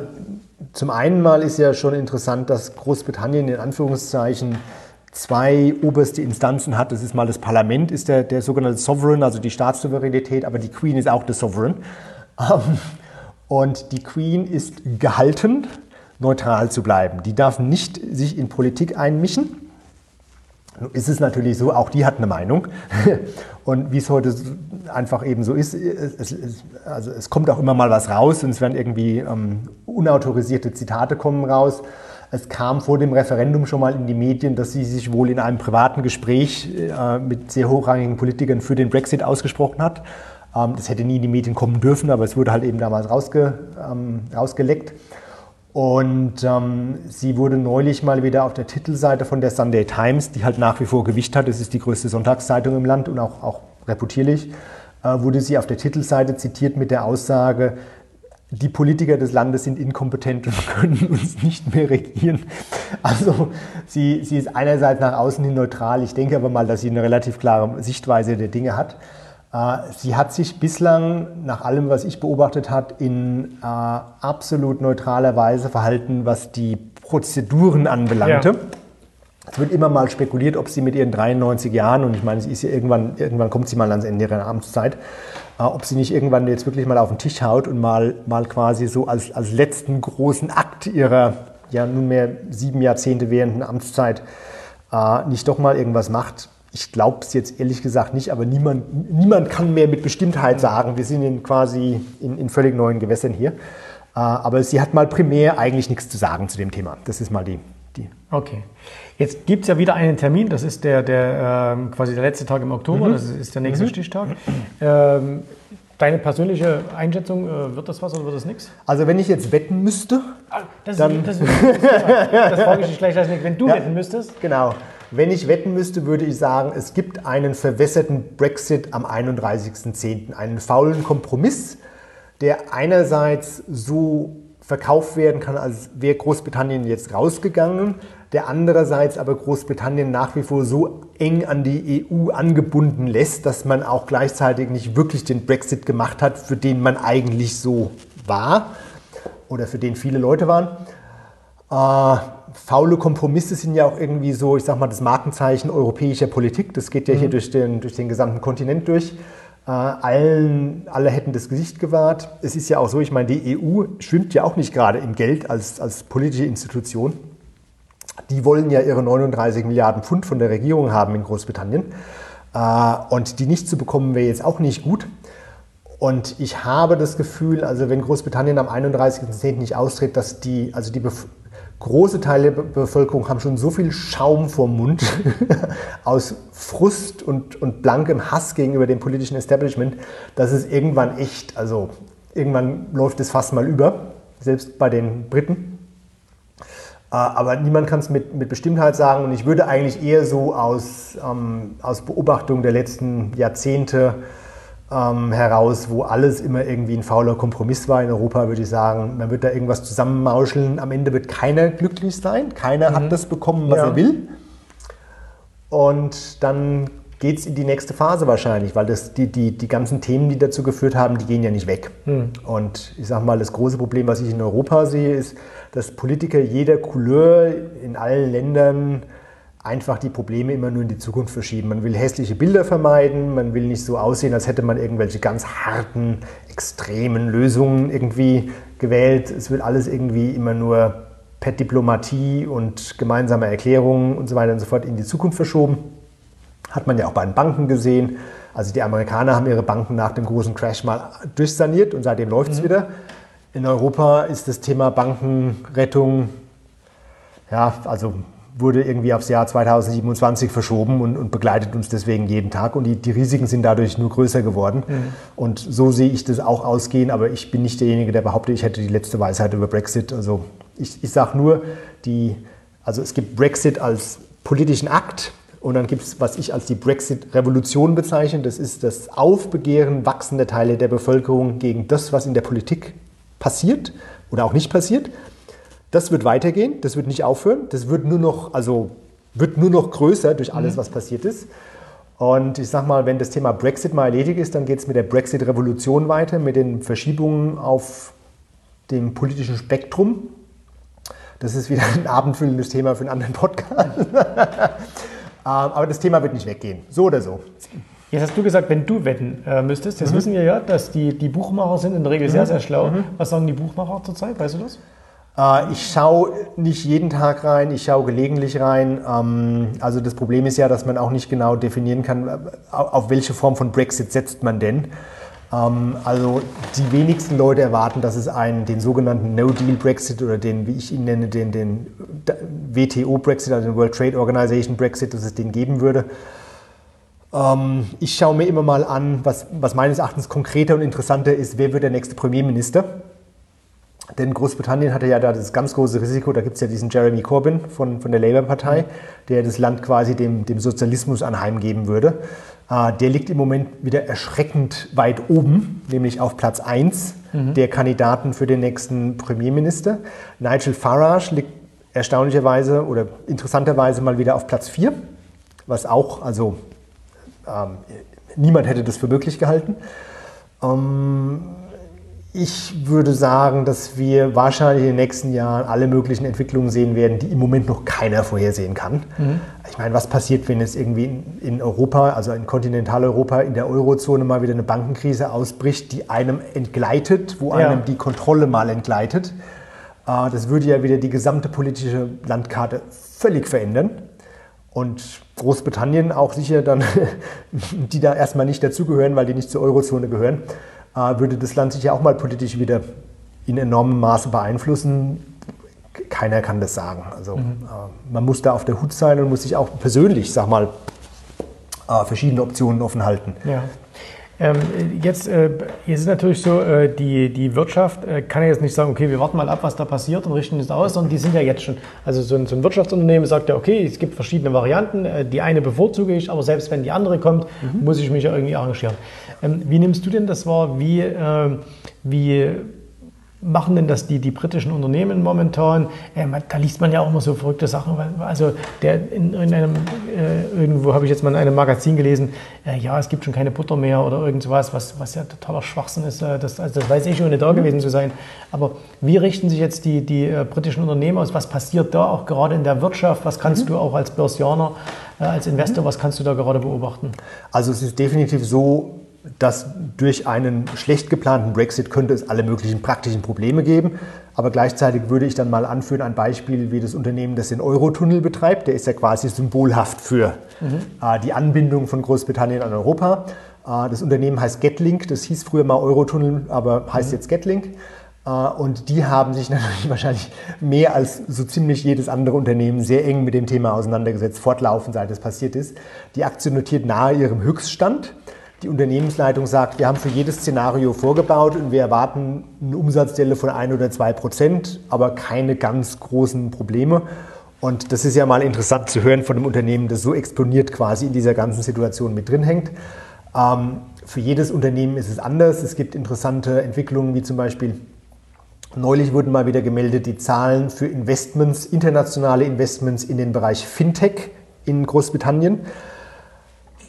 zum einen mal ist ja schon interessant, dass Großbritannien in Anführungszeichen zwei oberste Instanzen hat. Das ist mal das Parlament, ist der, der sogenannte Sovereign, also die Staatssouveränität, aber die Queen ist auch der Sovereign. Ähm, und die Queen ist gehalten, neutral zu bleiben. Die darf nicht sich in Politik einmischen ist es natürlich so, auch die hat eine Meinung. Und wie es heute einfach eben so ist, es, es, also es kommt auch immer mal was raus und es werden irgendwie ähm, unautorisierte Zitate kommen raus. Es kam vor dem Referendum schon mal in die Medien, dass sie sich wohl in einem privaten Gespräch äh, mit sehr hochrangigen Politikern für den Brexit ausgesprochen hat. Ähm, das hätte nie in die Medien kommen dürfen, aber es wurde halt eben damals rausge, ähm, rausgeleckt. Und ähm, sie wurde neulich mal wieder auf der Titelseite von der Sunday Times, die halt nach wie vor Gewicht hat, das ist die größte Sonntagszeitung im Land und auch, auch reputierlich, äh, wurde sie auf der Titelseite zitiert mit der Aussage, die Politiker des Landes sind inkompetent und können uns nicht mehr regieren. Also sie, sie ist einerseits nach außen hin neutral, ich denke aber mal, dass sie eine relativ klare Sichtweise der Dinge hat. Äh, sie hat sich bislang, nach allem, was ich beobachtet habe, in äh, absolut neutraler Weise verhalten, was die Prozeduren anbelangte. Ja. Es wird immer mal spekuliert, ob sie mit ihren 93 Jahren, und ich meine, sie ist ja irgendwann, irgendwann kommt sie mal ans Ende ihrer Amtszeit, äh, ob sie nicht irgendwann jetzt wirklich mal auf den Tisch haut und mal, mal quasi so als, als letzten großen Akt ihrer ja nunmehr sieben Jahrzehnte währenden Amtszeit äh, nicht doch mal irgendwas macht, ich glaube es jetzt ehrlich gesagt nicht, aber niemand, niemand kann mehr mit Bestimmtheit sagen, wir sind in quasi in, in völlig neuen Gewässern hier. Äh, aber sie hat mal primär eigentlich nichts zu sagen zu dem Thema. Das ist mal die. die. Okay. Jetzt gibt es ja wieder einen Termin, das ist der, der ähm, quasi der letzte Tag im Oktober, mhm. das ist der nächste mhm. Stichtag. Ähm, Deine persönliche Einschätzung, äh, wird das was oder wird das nichts? Also wenn ich jetzt wetten müsste, ah, das, dann... Das, das, das, das frage ich dich gleich als. Wenn du ja, wetten müsstest? Genau. Wenn ich wetten müsste, würde ich sagen, es gibt einen verwässerten Brexit am 31.10., einen faulen Kompromiss, der einerseits so verkauft werden kann, als wäre Großbritannien jetzt rausgegangen, der andererseits aber Großbritannien nach wie vor so eng an die EU angebunden lässt, dass man auch gleichzeitig nicht wirklich den Brexit gemacht hat, für den man eigentlich so war oder für den viele Leute waren. Äh, faule Kompromisse sind ja auch irgendwie so, ich sag mal, das Markenzeichen europäischer Politik. Das geht ja mhm. hier durch den, durch den gesamten Kontinent durch. Äh, allen, alle hätten das Gesicht gewahrt. Es ist ja auch so, ich meine, die EU schwimmt ja auch nicht gerade im Geld als, als politische Institution. Die wollen ja ihre 39 Milliarden Pfund von der Regierung haben in Großbritannien. Äh, und die nicht zu bekommen wäre jetzt auch nicht gut. Und ich habe das Gefühl, also wenn Großbritannien am 31.10. nicht austritt, dass die, also die große Teile der Bevölkerung haben schon so viel Schaum vorm Mund aus Frust und, und blankem Hass gegenüber dem politischen Establishment, dass es irgendwann echt, also irgendwann läuft es fast mal über, selbst bei den Briten. Äh, aber niemand kann es mit, mit Bestimmtheit sagen und ich würde eigentlich eher so aus, ähm, aus Beobachtung der letzten Jahrzehnte ähm, heraus, wo alles immer irgendwie ein fauler Kompromiss war in Europa, würde ich sagen, man wird da irgendwas zusammenmauscheln. Am Ende wird keiner glücklich sein, keiner mhm. hat das bekommen, was ja. er will. Und dann geht es in die nächste Phase wahrscheinlich, weil das, die, die, die ganzen Themen, die dazu geführt haben, die gehen ja nicht weg. Mhm. Und ich sage mal, das große Problem, was ich in Europa sehe, ist, dass Politiker jeder Couleur in allen Ländern einfach die Probleme immer nur in die Zukunft verschieben. Man will hässliche Bilder vermeiden, man will nicht so aussehen, als hätte man irgendwelche ganz harten, extremen Lösungen irgendwie gewählt. Es wird alles irgendwie immer nur per Diplomatie und gemeinsame Erklärungen und so weiter und so fort in die Zukunft verschoben. Hat man ja auch bei den Banken gesehen. Also die Amerikaner haben ihre Banken nach dem großen Crash mal durchsaniert und seitdem läuft es mhm. wieder. In Europa ist das Thema Bankenrettung ja, also wurde irgendwie aufs Jahr 2027 verschoben und, und, begleitet uns deswegen jeden Tag. Und die, die Risiken sind dadurch nur größer geworden. Mhm. Und so sehe ich das auch ausgehen. Aber ich bin nicht derjenige, der behauptet, ich hätte die letzte Weisheit über Brexit. Also ich, ich sage nur, die, also es gibt Brexit als politischen Akt. Und dann gibt es, was ich als die Brexit-Revolution bezeichne. Das ist das Aufbegehren wachsender Teile der Bevölkerung gegen das, was in der Politik passiert oder auch nicht passiert. Das wird weitergehen, das wird nicht aufhören, das wird nur noch, also wird nur noch größer durch alles, mhm. was passiert ist. Und ich sage mal, wenn das Thema Brexit mal erledigt ist, dann geht es mit der Brexit-Revolution weiter, mit den Verschiebungen auf dem politischen Spektrum. Das ist wieder ein abendfüllendes Thema für einen anderen Podcast. Ähm, aber das Thema wird nicht weggehen, so oder so. Jetzt hast du gesagt, wenn du wetten äh, müsstest, jetzt mhm. wissen wir ja, dass die, die Buchmacher sind in der Regel mhm. sehr, sehr schlau. Mhm. Was sagen die Buchmacher zurzeit, weißt du das? Äh, ich schaue nicht jeden Tag rein, ich schaue gelegentlich rein. Ähm, also das Problem ist ja, dass man auch nicht genau definieren kann, äh, auf welche Form von Brexit setzt man denn. Ähm, also die wenigsten Leute erwarten, dass es einen, den sogenannten No-Deal-Brexit oder den, wie ich ihn nenne, den, den WTO-Brexit, also den World Trade Organization Brexit, dass es den geben würde. Ähm, ich schaue mir immer mal an, was, was meines Erachtens konkreter und interessanter ist, wer wird der nächste Premierminister. Denn Großbritannien hatte ja da das ganz große Risiko, da gibt es ja diesen Jeremy Corbyn von, von der Labour-Partei, mhm. der das Land quasi dem, dem Sozialismus anheimgeben würde. Äh, der liegt im Moment wieder erschreckend weit oben, nämlich auf Platz 1 mhm. der Kandidaten für den nächsten Premierminister. Nigel Farage liegt erstaunlicherweise oder interessanterweise mal wieder auf Platz 4, was auch, also ähm, niemand hätte das für möglich gehalten. Ähm, ich würde sagen, dass wir wahrscheinlich in den nächsten Jahren alle möglichen Entwicklungen sehen werden, die im Moment noch keiner vorhersehen kann. Mhm. Ich meine, was passiert, wenn es irgendwie in, Europa, also in Kontinentaleuropa, in der Eurozone mal wieder eine Bankenkrise ausbricht, die einem entgleitet, wo ja. einem die Kontrolle mal entgleitet? Äh, das würde ja wieder die gesamte politische Landkarte völlig verändern. Und Großbritannien auch sicher dann, die da erstmal nicht dazugehören, weil die nicht zur Eurozone gehören, würde das Land sich ja auch mal politisch wieder in enormem Maße beeinflussen. Keiner kann das sagen. Also mhm. Äh, man muss da auf der Hut sein und muss sich auch persönlich, sag mal, äh, verschiedene Optionen offen halten. Ja. Ähm, jetzt, äh, jetzt ist natürlich so, äh, die, die Wirtschaft äh, kann ja jetzt nicht sagen, okay, wir warten mal ab, was da passiert und richten es aus, sondern die sind ja jetzt schon. Also so ein, so ein Wirtschaftsunternehmen sagt ja, okay, es gibt verschiedene Varianten, äh, die eine bevorzuge ich, aber selbst wenn die andere kommt, mhm. muss ich mich ja irgendwie arrangieren. Ähm, wie nimmst du denn das wahr? Wie, äh, wie machen denn das die, die britischen Unternehmen momentan? Äh, da liest man ja auch immer so verrückte Sachen. Also der, in, in einem, äh, irgendwo habe ich jetzt mal in einem Magazin gelesen, äh, ja, es gibt schon keine Butter mehr oder irgend sowas, was, was ja totaler Schwachsinn ist. Äh, das, also das weiß ich, ohne da mhm. gewesen zu sein. Aber wie richten sich jetzt die, die britischen Unternehmen aus? Was passiert da auch gerade in der Wirtschaft? Was kannst mhm. du auch als Börsianer, als Investor, mhm. was kannst du da gerade beobachten? Also es ist definitiv so, dass durch einen schlecht geplanten Brexit könnte es alle möglichen praktischen Probleme geben. Aber gleichzeitig würde ich dann mal anführen, ein Beispiel wie das Unternehmen, das den Eurotunnel betreibt. Der ist ja quasi symbolhaft für mhm. äh, die Anbindung von Großbritannien an Europa. Äh, das Unternehmen heißt Getlink. Das hieß früher mal Eurotunnel, aber heißt mhm. jetzt Getlink. Äh, und die haben sich natürlich wahrscheinlich mehr als so ziemlich jedes andere Unternehmen sehr eng mit dem Thema auseinandergesetzt, fortlaufend, seit es passiert ist. Die Aktie notiert nahe ihrem Höchststand. Die Unternehmensleitung sagt, wir haben für jedes Szenario vorgebaut und wir erwarten eine Umsatzstelle von ein oder zwei Prozent, aber keine ganz großen Probleme. Und das ist ja mal interessant zu hören von einem Unternehmen, das so exponiert quasi in dieser ganzen Situation mit drin hängt. Ähm, für jedes Unternehmen ist es anders. Es gibt interessante Entwicklungen, wie zum Beispiel neulich wurden mal wieder gemeldet die Zahlen für Investments, internationale Investments in den Bereich Fintech in Großbritannien,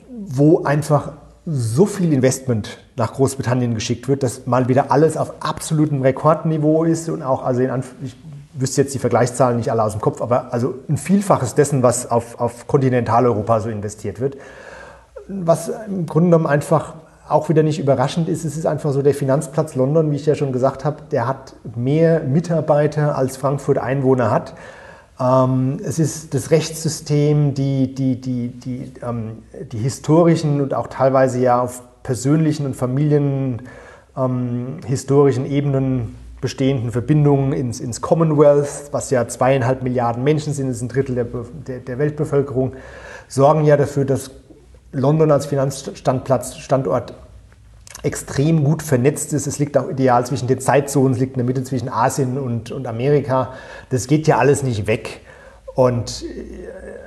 wo einfach so viel Investment nach Großbritannien geschickt wird, dass mal wieder alles auf absolutem Rekordniveau ist und auch, also ich wüsste jetzt die Vergleichszahlen nicht alle aus dem Kopf, aber also ein Vielfaches dessen, was auf, auf Kontinentaleuropa so investiert wird. Was im Grunde genommen einfach auch wieder nicht überraschend ist, es ist einfach so, der Finanzplatz London, wie ich ja schon gesagt habe, der hat mehr Mitarbeiter als Frankfurt Einwohner hat. Ähm, es ist das Rechtssystem, die, die, die, die, ähm, die historischen und auch teilweise ja auf persönlichen und familienhistorischen ähm, Ebenen bestehenden Verbindungen ins, ins, Commonwealth, was ja zweieinhalb Milliarden Menschen sind, das ist ein Drittel der, der, der Weltbevölkerung, sorgen ja dafür, dass London als Finanzstandplatz, Standort extrem gut vernetzt ist. Es liegt auch ideal zwischen den Zeitzonen, es liegt in der Mitte zwischen Asien und, und Amerika. Das geht ja alles nicht weg. Und äh,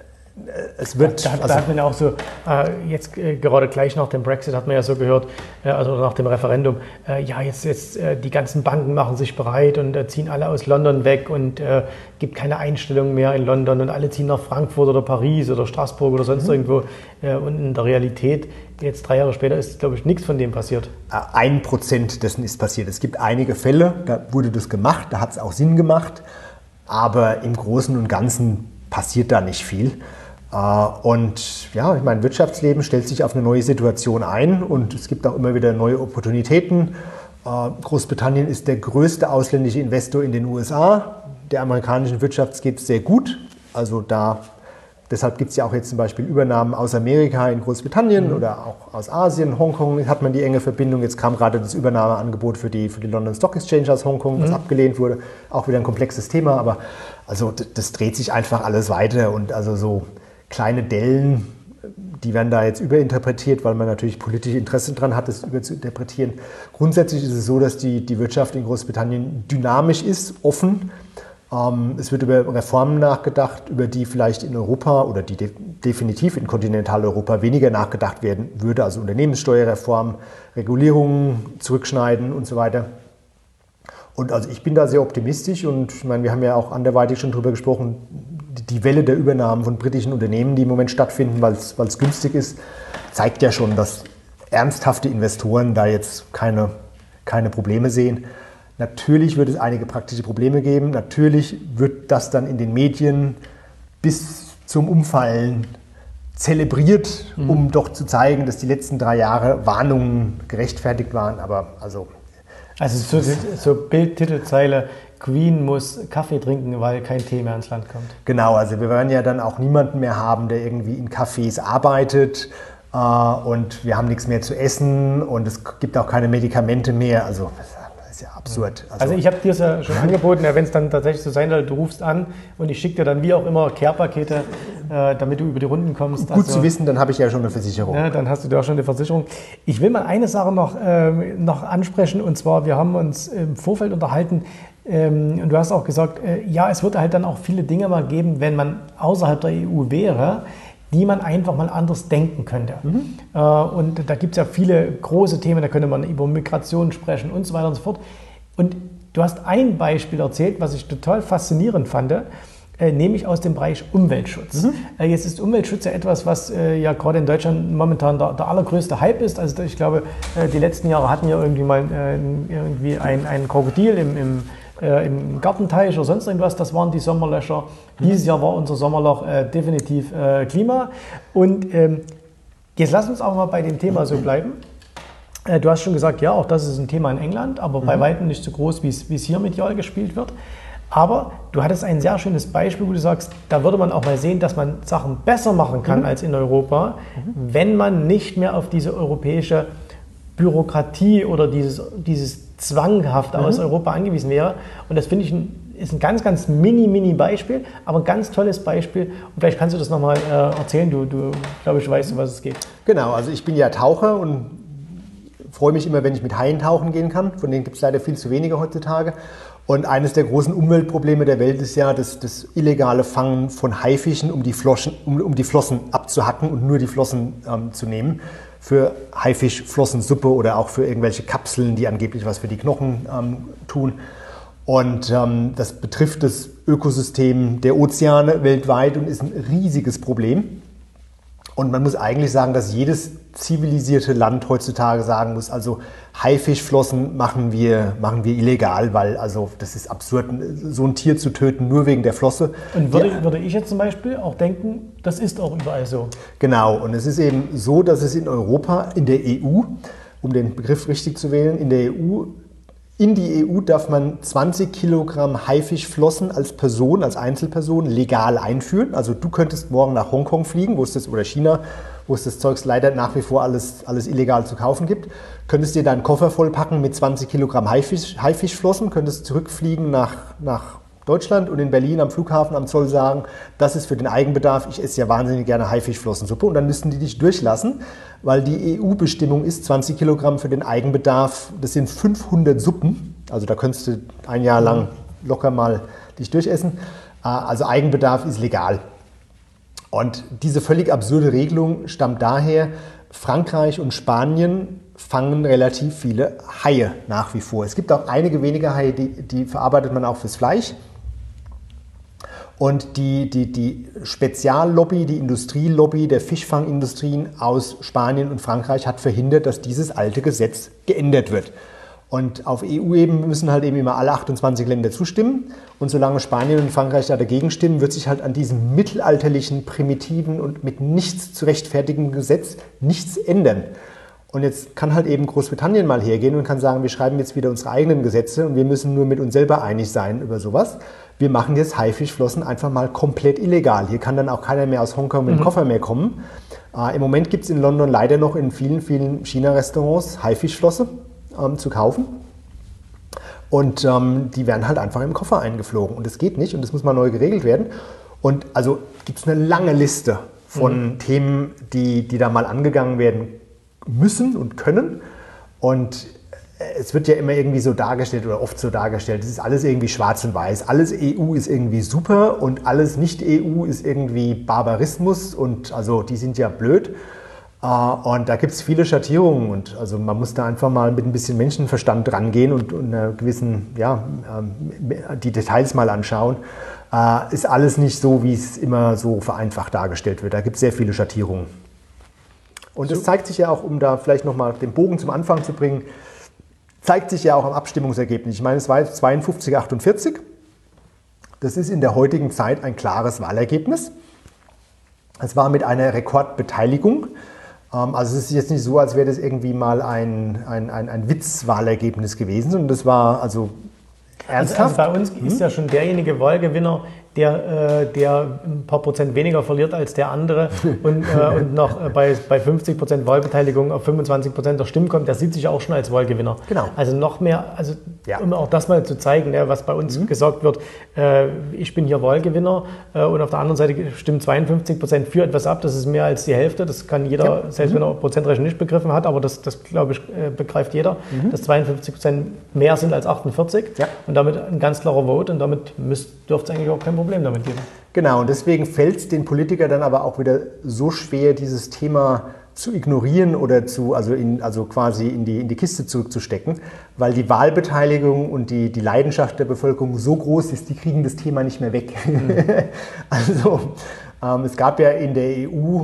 es wird. Da, da, also, da, hat man auch so, äh, jetzt äh, gerade gleich nach dem Brexit hat man ja so gehört, äh, also nach dem Referendum, äh, ja, jetzt, jetzt äh, die ganzen Banken machen sich bereit und ziehen alle aus London weg und gibt keine Einstellung mehr in London und alle ziehen nach Frankfurt oder Paris oder Straßburg oder sonst mhm. irgendwo. und in der Realität Jetzt drei Jahre später ist, glaube ich, nichts von dem passiert. Ein Prozent dessen ist passiert. Es gibt einige Fälle, da wurde das gemacht, da hat es auch Sinn gemacht, aber im Großen und Ganzen passiert da nicht viel. Äh, und ja, ich meine, Wirtschaftsleben stellt sich auf eine neue Situation ein und es gibt auch immer wieder neue Opportunitäten. Äh, Großbritannien ist der größte ausländische Investor in den USA. Der amerikanischen Wirtschaft geht es sehr gut. Also da Deshalb gibt es ja auch jetzt zum Beispiel Übernahmen aus Amerika in Großbritannien mhm. oder auch aus Asien. Hongkong hat man die enge Verbindung. Jetzt kam gerade das Übernahmeangebot für die, für die London Stock Exchange aus Hongkong, was mhm. abgelehnt wurde. Auch wieder ein komplexes Thema, aber also das, das dreht sich einfach alles weiter und also so kleine Dellen, die werden da jetzt überinterpretiert, weil man natürlich politische Interesse daran hat, das überzuinterpretieren. Grundsätzlich ist es so, dass die, die Wirtschaft in Großbritannien dynamisch ist, offen ähm, es wird über Reformen nachgedacht, über die vielleicht in Europa oder die definitiv in Kontinentaleuropa weniger nachgedacht werden würde, also Unternehmenssteuerreform, Regulierungen zurückschneiden und so weiter. Und also ich bin da sehr optimistisch und ich meine, wir haben ja auch anderweitig schon darüber gesprochen, die Welle der Übernahmen von britischen Unternehmen, die im Moment stattfinden, weil es günstig ist, zeigt ja schon, dass ernsthafte Investoren da jetzt keine, keine Probleme sehen. Natürlich wird es einige praktische Probleme geben. Natürlich wird das dann in den Medien bis zum Umfallen zelebriert, mhm. um doch zu zeigen, dass die letzten drei Jahre Warnungen gerechtfertigt waren. Aber also. Also so, so Bildtitelzeile, Queen muss Kaffee trinken, weil kein Tee mehr ins Land kommt. Genau, also wir werden ja dann auch niemanden mehr haben, der irgendwie in Cafés arbeitet äh, und wir haben nichts mehr zu essen und es gibt auch keine Medikamente mehr. Also ist ja absurd. Also, also ich habe dir es ja schon angeboten, ja, wenn es dann tatsächlich so sein soll, du rufst an und ich schicke dir dann wie auch immer Care-Pakete, äh, damit du über die Runden kommst. Gut also, zu wissen, dann habe ich ja schon eine Versicherung. Ja, dann hast du ja schon eine Versicherung. Ich will mal eine Sache noch, äh, noch ansprechen und zwar, wir haben uns im Vorfeld unterhalten, ähm, und du hast auch gesagt, äh, ja, es wird halt dann auch viele Dinge mal geben, wenn man außerhalb der EU wäre, die man einfach mal anders denken könnte. Mhm. Äh, und da gibt es ja viele große Themen, da könnte man über Migration sprechen und so weiter und so fort. Und du hast ein Beispiel erzählt, was ich total faszinierend fand, äh, nämlich aus dem Bereich Umweltschutz. Mhm. Äh, jetzt ist Umweltschutz ja etwas, was äh, ja gerade in Deutschland momentan der, der, allergrößte Hype ist. Also ich glaube, äh, die letzten Jahre hatten ja irgendwie mal irgendwie ein, ein Krokodil im, im im Gartenteich oder sonst irgendwas, das waren die Sommerlöcher. Dieses Jahr war unser Sommerloch definitiv Klima. Und ähm, jetzt lass uns auch mal bei dem Thema so bleiben. Du hast schon gesagt, ja, auch das ist ein Thema in England, aber mhm. bei weitem nicht so groß, wie es hier medial gespielt wird. Aber du hattest ein sehr schönes Beispiel, wo du sagst, da würde man auch mal sehen, dass man Sachen besser machen kann mhm. als in Europa, mhm. wenn man nicht mehr auf diese europäische Bürokratie oder dieses, dieses zwanghaft mhm. aus Europa angewiesen wäre. Und das finde ich ein, ist ein ganz, ganz mini, mini Beispiel, aber ein ganz tolles Beispiel. Und vielleicht kannst du das nochmal äh, erzählen. Du, du glaube ich, weißt, um was es geht. Genau, also ich bin ja Taucher und freue mich immer, wenn ich mit Haien tauchen gehen kann. Von denen gibt es leider viel zu wenige heutzutage. Und eines der großen Umweltprobleme der Welt ist ja das, das illegale Fangen von Haifischen, um die, Flossen, um, um die Flossen abzuhacken und nur die Flossen ähm, zu nehmen für Haifischflossensuppe oder auch für irgendwelche Kapseln, die angeblich was für die Knochen ähm, tun. Und ähm, das betrifft das Ökosystem der Ozeane weltweit und ist ein riesiges Problem. Und man muss eigentlich sagen, dass jedes zivilisierte Land heutzutage sagen muss, also Haifischflossen machen wir, machen wir illegal, weil also das ist absurd, so ein Tier zu töten, nur wegen der Flosse. Und würde, ja. würde ich jetzt zum Beispiel auch denken, das ist auch überall so. Genau, und es ist eben so, dass es in Europa, in der EU, um den Begriff richtig zu wählen, in der EU in die EU darf man 20 Kilogramm Haifischflossen als Person, als Einzelperson legal einführen. Also du könntest morgen nach Hongkong fliegen, wo es das, oder China, wo es das Zeugs leider nach wie vor alles, alles illegal zu kaufen gibt. Könntest dir deinen Koffer vollpacken mit 20 Kilogramm Haifisch, Haifischflossen, könntest zurückfliegen nach, nach Deutschland und in Berlin am Flughafen am Zoll sagen, das ist für den Eigenbedarf, ich esse ja wahnsinnig gerne Haifischflossensuppe und dann müssten die dich durchlassen, weil die EU-Bestimmung ist 20 Kilogramm für den Eigenbedarf, das sind 500 Suppen, also da könntest du ein Jahr lang locker mal dich durchessen. Ah, also Eigenbedarf ist legal. Und diese völlig absurde Regelung stammt daher, Frankreich und Spanien fangen relativ viele Haie nach wie vor. Es gibt auch einige wenige Haie, die, die verarbeitet man auch fürs Fleisch. Und die, die, die Speziallobby, die Industrielobby der Fischfangindustrien aus Spanien und Frankreich hat verhindert, dass dieses alte Gesetz geändert wird. Und auf EU-Ebene müssen halt eben immer alle 28 Länder zustimmen. Und solange Spanien und Frankreich da dagegen stimmen, wird sich halt an diesem mittelalterlichen, primitiven und mit nichts zu rechtfertigen Gesetz nichts ändern. Und jetzt kann halt eben Großbritannien mal hergehen und kann sagen, wir schreiben jetzt wieder unsere eigenen Gesetze und wir müssen nur mit uns selber einig sein über sowas. Wir machen jetzt Haifischflossen einfach mal komplett illegal. Hier kann dann auch keiner mehr aus Hongkong mit dem mhm. Koffer mehr kommen. Äh, Im Moment gibt es in London leider noch in vielen, vielen China-Restaurants Haifischflosse ähm, zu kaufen. Und ähm, die werden halt einfach im Koffer eingeflogen. Und das geht nicht und das muss mal neu geregelt werden. Und also gibt es eine lange Liste von mhm. Themen, die, die da mal angegangen werden müssen und können. Und es wird ja immer irgendwie so dargestellt oder oft so dargestellt, es ist alles irgendwie schwarz und weiß. Alles EU ist irgendwie super und alles Nicht-EU ist irgendwie Barbarismus und also die sind ja blöd. Äh, und da gibt es viele Schattierungen und also man muss da einfach mal mit ein bisschen Menschenverstand rangehen und, und einer gewissen, ja, ähm, die Details mal anschauen. Äh, ist alles nicht so, wie es immer so vereinfacht dargestellt wird. Da gibt es sehr viele Schattierungen. Und das zeigt sich ja auch, um da vielleicht nochmal den Bogen zum Anfang zu bringen, zeigt sich ja auch am Abstimmungsergebnis. Ich meine, es war jetzt 52, 48. Das ist in der heutigen Zeit ein klares Wahlergebnis. Es war mit einer Rekordbeteiligung. Ähm, also es ist jetzt nicht so, als wäre das irgendwie mal ein, ein, ein, ein Witzwahlergebnis gewesen, sondern das war also ernsthaft. Also, also bei uns ist ja schon derjenige Wahlgewinner, der, äh, der ein paar Prozent weniger verliert als der andere und, äh, und noch äh, bei, bei 50 Prozent Wahlbeteiligung auf 25 Prozent der Stimmen kommt, der sieht sich auch schon als Wahlgewinner. Genau. Also noch mehr, also Ja. um auch das mal zu zeigen, ja, was bei uns gesagt wird, ich bin hier Wahlgewinner und auf der anderen Seite stimmen 52 Prozent für etwas ab, das ist mehr als die Hälfte, das kann jeder, Ja. selbst wenn er Prozentrechnung nicht begriffen hat, aber das, das glaube ich, begreift jeder, dass 52 Prozent mehr sind als 48 Ja. Und damit ein ganz klarer Vote und damit dürfte es eigentlich auch kein Problem damit geben. Genau, und deswegen fällt es den Politikern dann aber auch wieder so schwer, dieses Thema zu ignorieren oder zu, also, in, also quasi in die, in die Kiste zurückzustecken, weil die Wahlbeteiligung und die, die Leidenschaft der Bevölkerung so groß ist, die kriegen das Thema nicht mehr weg. also ähm, es gab ja in der EU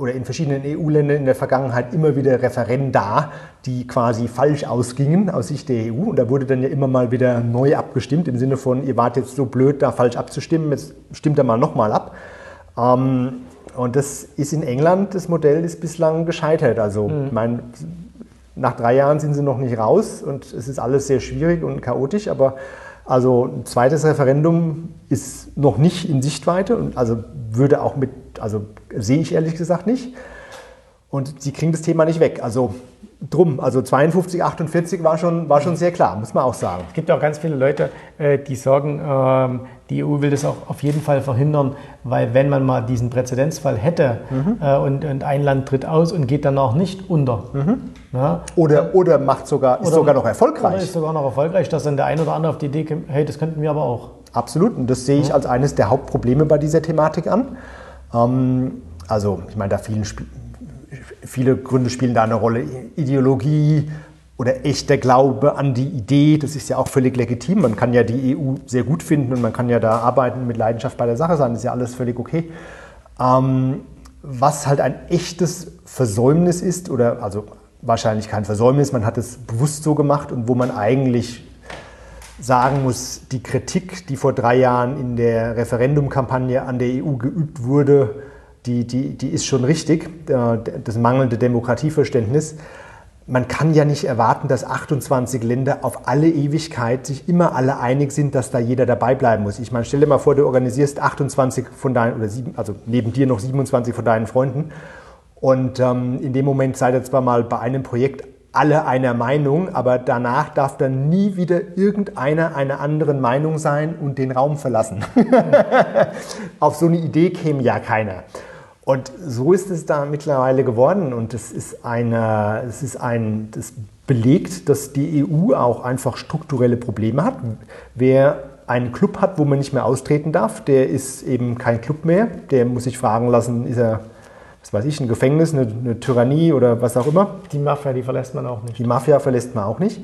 oder in verschiedenen EU-Ländern in der Vergangenheit immer wieder Referenda, die quasi falsch ausgingen aus Sicht der EU. Und da wurde dann ja immer mal wieder neu abgestimmt, im Sinne von, ihr wart jetzt so blöd, da falsch abzustimmen, jetzt stimmt er mal nochmal ab. Ähm, und das ist in England, das Modell ist bislang gescheitert. Also, ich meine, nach drei Jahren sind sie noch nicht raus und es ist alles sehr schwierig und chaotisch, aber also ein zweites Referendum ist noch nicht in Sichtweite und also würde auch mit, also sehe ich ehrlich gesagt nicht. Und sie kriegen das Thema nicht weg. Also drum, also 52, 48 war schon, war schon sehr klar, muss man auch sagen. Es gibt auch ganz viele Leute, äh, die sagen, ähm, die EU will das auch auf jeden Fall verhindern, weil wenn man mal diesen Präzedenzfall hätte äh, und, und ein Land tritt aus und geht danach nicht unter, ja, Oder, oder macht sogar, ist Oder- sogar noch oder erfolgreich. ist sogar noch erfolgreich, dass dann der eine oder andere auf die Idee kommt, hey, das könnten wir aber auch. Absolut. Und das sehe ich als eines der Hauptprobleme bei dieser Thematik an. Ähm, also, ich meine, da vielen, Sp- viele Gründe spielen da eine Rolle. Ideologie oder echter Glaube an die Idee, das ist ja auch völlig legitim. Man kann ja die EU sehr gut finden und man kann ja da arbeiten mit Leidenschaft bei der Sache sein. Das ist ja alles völlig okay. Ähm, was halt ein echtes Versäumnis ist, oder also wahrscheinlich kein Versäumnis, man hat es bewusst so gemacht und wo man eigentlich sagen muss, die Kritik, die vor drei Jahren in der Referendumkampagne an der EU geübt wurde, die, die, die ist schon richtig, äh, das mangelnde Demokratieverständnis. Man kann ja nicht erwarten, dass 28 Länder auf alle Ewigkeit sich immer alle einig sind, dass da jeder dabei bleiben muss. Ich meine, stell dir mal vor, du organisierst 28 von deinen, oder sieben, also neben dir noch 27 von deinen Freunden und ähm, in dem Moment seid ihr zwar mal bei einem Projekt alle einer Meinung, aber danach darf dann nie wieder irgendeiner einer anderen Meinung sein und den Raum verlassen. Auf so eine Idee käme ja keiner. Und so ist es da mittlerweile geworden und es ist, eine, es ist ein, das belegt, dass die EU auch einfach strukturelle Probleme hat. Wer einen Club hat, wo man nicht mehr austreten darf, der ist eben kein Club mehr. Der muss sich fragen lassen, ist er, was weiß ich, ein Gefängnis, eine, eine Tyrannie oder was auch immer. Die Mafia, die verlässt man auch nicht. Die Mafia verlässt man auch nicht.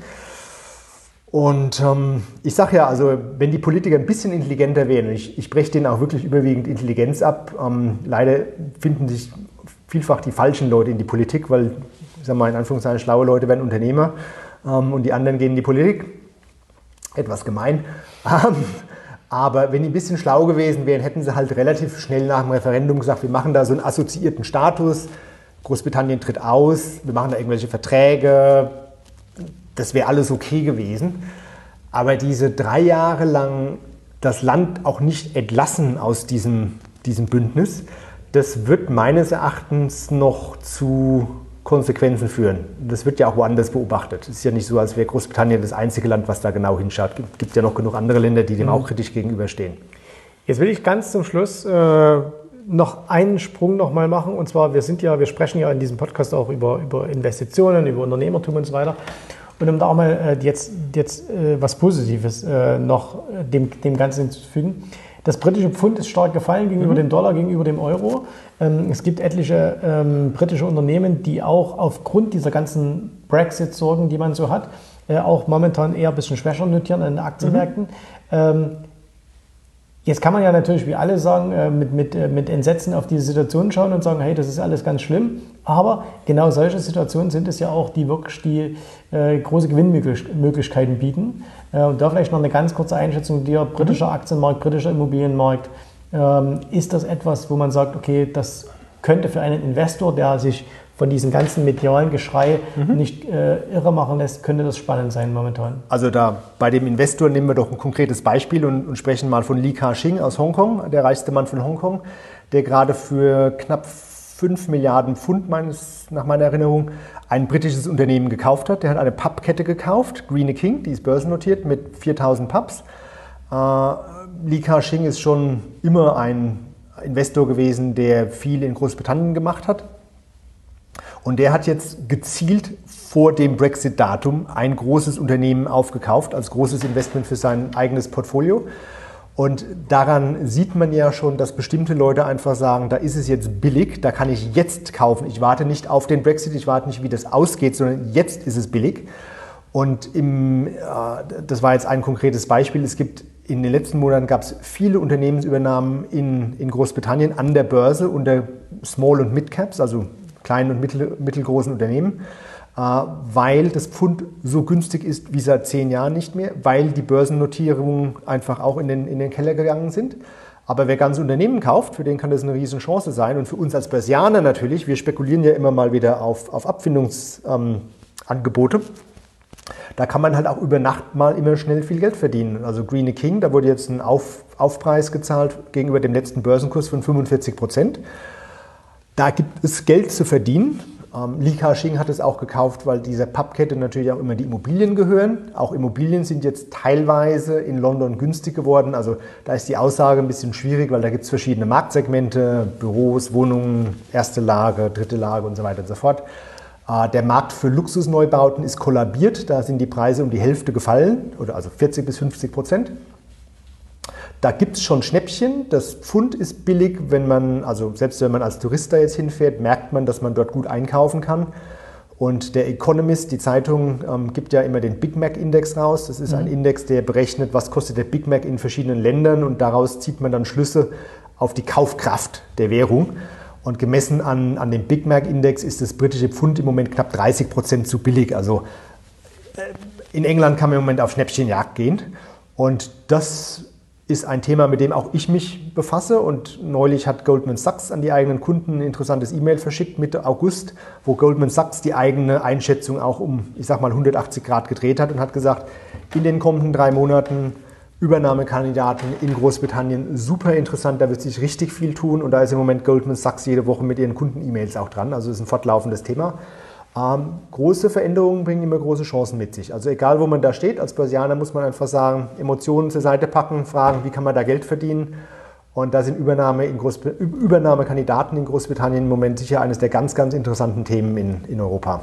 Und ähm, ich sage ja, also wenn die Politiker ein bisschen intelligenter wären, und ich, ich breche denen auch wirklich überwiegend Intelligenz ab, ähm, leider finden sich vielfach die falschen Leute in die Politik, weil, ich sage mal in Anführungszeichen, schlaue Leute werden Unternehmer ähm, und die anderen gehen in die Politik. Etwas gemein. Ähm, aber wenn die ein bisschen schlau gewesen wären, hätten sie halt relativ schnell nach dem Referendum gesagt, wir machen da so einen assoziierten Status, Großbritannien tritt aus, wir machen da irgendwelche Verträge, das wäre alles okay gewesen. Aber diese drei Jahre lang das Land auch nicht entlassen aus diesem, diesem Bündnis, das wird meines Erachtens noch zu Konsequenzen führen. Das wird ja auch woanders beobachtet. Es ist ja nicht so, als wäre Großbritannien das einzige Land, was da genau hinschaut. Es gibt ja noch genug andere Länder, die dem auch kritisch gegenüberstehen. Jetzt will ich ganz zum Schluss äh, noch einen Sprung noch mal machen. Und zwar, wir sind ja, wir sprechen ja in diesem Podcast auch über, über Investitionen, über Unternehmertum und so weiter. Und um da auch mal äh, jetzt, jetzt äh, was Positives äh, noch dem, dem Ganzen hinzufügen. Das britische Pfund ist stark gefallen gegenüber dem Dollar, gegenüber dem Euro. Ähm, es gibt etliche ähm, britische Unternehmen, die auch aufgrund dieser ganzen Brexit-Sorgen, die man so hat, äh, auch momentan eher ein bisschen schwächer notieren an den Aktienmärkten. Ähm, Jetzt kann man ja natürlich, wie alle sagen, äh, mit, mit, äh, mit Entsetzen auf diese Situation schauen und sagen, hey, das ist alles ganz schlimm. Aber genau solche Situationen sind es ja auch, die wirklich die äh, große Gewinnmöglichkeiten bieten. Äh, und da vielleicht noch eine ganz kurze Einschätzung dir, britischer Aktienmarkt, britischer Immobilienmarkt. Ähm, ist das etwas, wo man sagt, okay, das könnte für einen Investor, der sich von diesem ganzen medialen Geschrei mhm. nicht äh, irre machen lässt, könnte das spannend sein momentan. Also da bei dem Investor nehmen wir doch ein konkretes Beispiel und, und sprechen mal von Li Ka-shing aus Hongkong, der reichste Mann von Hongkong, der gerade für knapp 5 Milliarden Pfund meines, nach meiner Erinnerung ein britisches Unternehmen gekauft hat. Der hat eine Pubkette gekauft, Greene King, die ist börsennotiert mit 4000 Pubs. Äh, Li Ka-shing ist schon immer ein Investor gewesen, der viel in Großbritannien gemacht hat. Und der hat jetzt gezielt vor dem Brexit-Datum ein großes Unternehmen aufgekauft, als großes Investment für sein eigenes Portfolio. Und daran sieht man ja schon, dass bestimmte Leute einfach sagen, da ist es jetzt billig, da kann ich jetzt kaufen. Ich warte nicht auf den Brexit, ich warte nicht, wie das ausgeht, sondern jetzt ist es billig. Und im, äh, das war jetzt ein konkretes Beispiel. Es gibt in den letzten Monaten gab es viele Unternehmensübernahmen in, in Großbritannien an der Börse unter Small- und Mid-Caps, also kleinen und mittel, mittelgroßen Unternehmen, äh, weil das Pfund so günstig ist wie seit zehn Jahren nicht mehr, weil die Börsennotierungen einfach auch in den, in den Keller gegangen sind. Aber wer ganze Unternehmen kauft, für den kann das eine Riesenchance sein. Und für uns als Börsianer natürlich, wir spekulieren ja immer mal wieder auf, auf Abfindungsangebote. Ähm, da kann man halt auch über Nacht mal immer schnell viel Geld verdienen. Also Greene King, da wurde jetzt ein Auf, Aufpreis gezahlt gegenüber dem letzten Börsenkurs von 45 Prozent. Da gibt es Geld zu verdienen. Ähm, Li Ka-shing hat es auch gekauft, weil dieser Pappkette natürlich auch immer die Immobilien gehören. Auch Immobilien sind jetzt teilweise in London günstig geworden. Also da ist die Aussage ein bisschen schwierig, weil da gibt es verschiedene Marktsegmente, Büros, Wohnungen, erste Lage, dritte Lage und so weiter und so fort. Äh, der Markt für Luxusneubauten ist kollabiert. Da sind die Preise um die Hälfte gefallen, oder also 40 bis 50 Prozent. Da gibt es schon Schnäppchen. Das Pfund ist billig, wenn man, also selbst wenn man als Tourist da jetzt hinfährt, merkt man, dass man dort gut einkaufen kann. Und der Economist, die Zeitung, ähm, gibt ja immer den Big Mac Index raus. Das ist mhm. ein Index, der berechnet, was kostet der Big Mac in verschiedenen Ländern und daraus zieht man dann Schlüsse auf die Kaufkraft der Währung. Und gemessen an, an dem Big Mac Index ist das britische Pfund im Moment knapp 30 Prozent zu billig. Also äh, in England kann man im Moment auf Schnäppchenjagd gehen. Und das ist ein Thema, mit dem auch ich mich befasse. Und neulich hat Goldman Sachs an die eigenen Kunden ein interessantes E-Mail verschickt, Mitte August, wo Goldman Sachs die eigene Einschätzung auch um, ich sag mal, 180 Grad gedreht hat und hat gesagt, in den kommenden drei Monaten Übernahmekandidaten in Großbritannien super interessant, da wird sich richtig viel tun und da ist im Moment Goldman Sachs jede Woche mit ihren Kunden-E-Mails auch dran. Also ist ein fortlaufendes Thema. Ähm, große Veränderungen bringen immer große Chancen mit sich. Also egal, wo man da steht, als Börsianer muss man einfach sagen, Emotionen zur Seite packen, fragen, wie kann man da Geld verdienen. Und da sind Übernahme in Übernahmekandidaten in Großbritannien im Moment sicher eines der ganz, ganz interessanten Themen in, in Europa.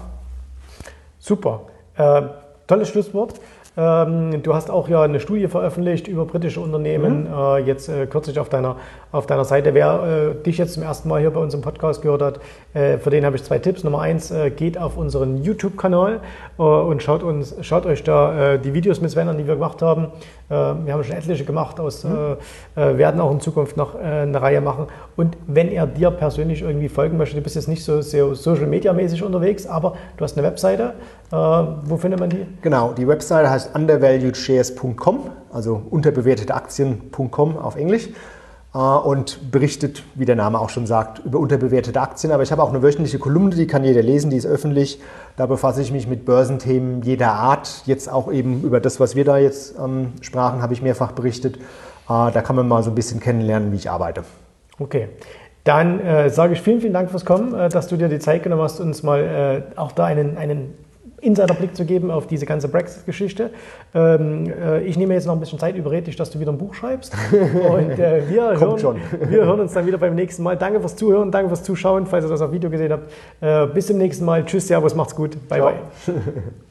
Super. Äh, tolles Schlusswort. Ähm, du hast auch ja eine Studie veröffentlicht über britische Unternehmen, mhm. äh, jetzt äh, kürzlich auf deiner, auf deiner Seite. Wer äh, dich jetzt zum ersten Mal hier bei uns im Podcast gehört hat, äh, für den habe ich zwei Tipps. Nummer eins, äh, geht auf unseren YouTube-Kanal äh, und schaut, uns, schaut euch da die Videos mit Sven an, die wir gemacht haben. wir haben schon etliche gemacht, aus, mhm. werden auch in Zukunft noch eine Reihe machen. Und wenn er dir persönlich irgendwie folgen möchte, du bist jetzt nicht so sehr social-media-mäßig unterwegs, aber du hast eine Webseite. wo findet man die? Genau, die Webseite heißt undervaluedshares.com, also unterbewerteteaktien.com auf Englisch äh, und berichtet, wie der Name auch schon sagt, über unterbewertete Aktien. Aber ich habe auch eine wöchentliche Kolumne, die kann jeder lesen, die ist öffentlich. Da befasse ich mich mit Börsenthemen jeder Art. Jetzt auch eben über das, was wir da jetzt ähm, sprachen, habe ich mehrfach berichtet. Äh, da kann man mal so ein bisschen kennenlernen, wie ich arbeite. Okay. Dann äh, sage ich vielen, vielen Dank fürs Kommen, äh, dass du dir die Zeit genommen hast, uns mal äh, auch da einen, einen Insiderblick zu geben auf diese ganze Brexit-Geschichte. Ähm, äh, ich nehme jetzt noch ein bisschen Zeit, überrede dich, dass du wieder ein Buch schreibst. Und äh, wir, hören, wir hören uns dann wieder beim nächsten Mal. Danke fürs Zuhören, danke fürs Zuschauen, falls ihr das auf Video gesehen habt. Äh, bis zum nächsten Mal. Tschüss, Servus, macht's gut. Bye, Ciao. bye.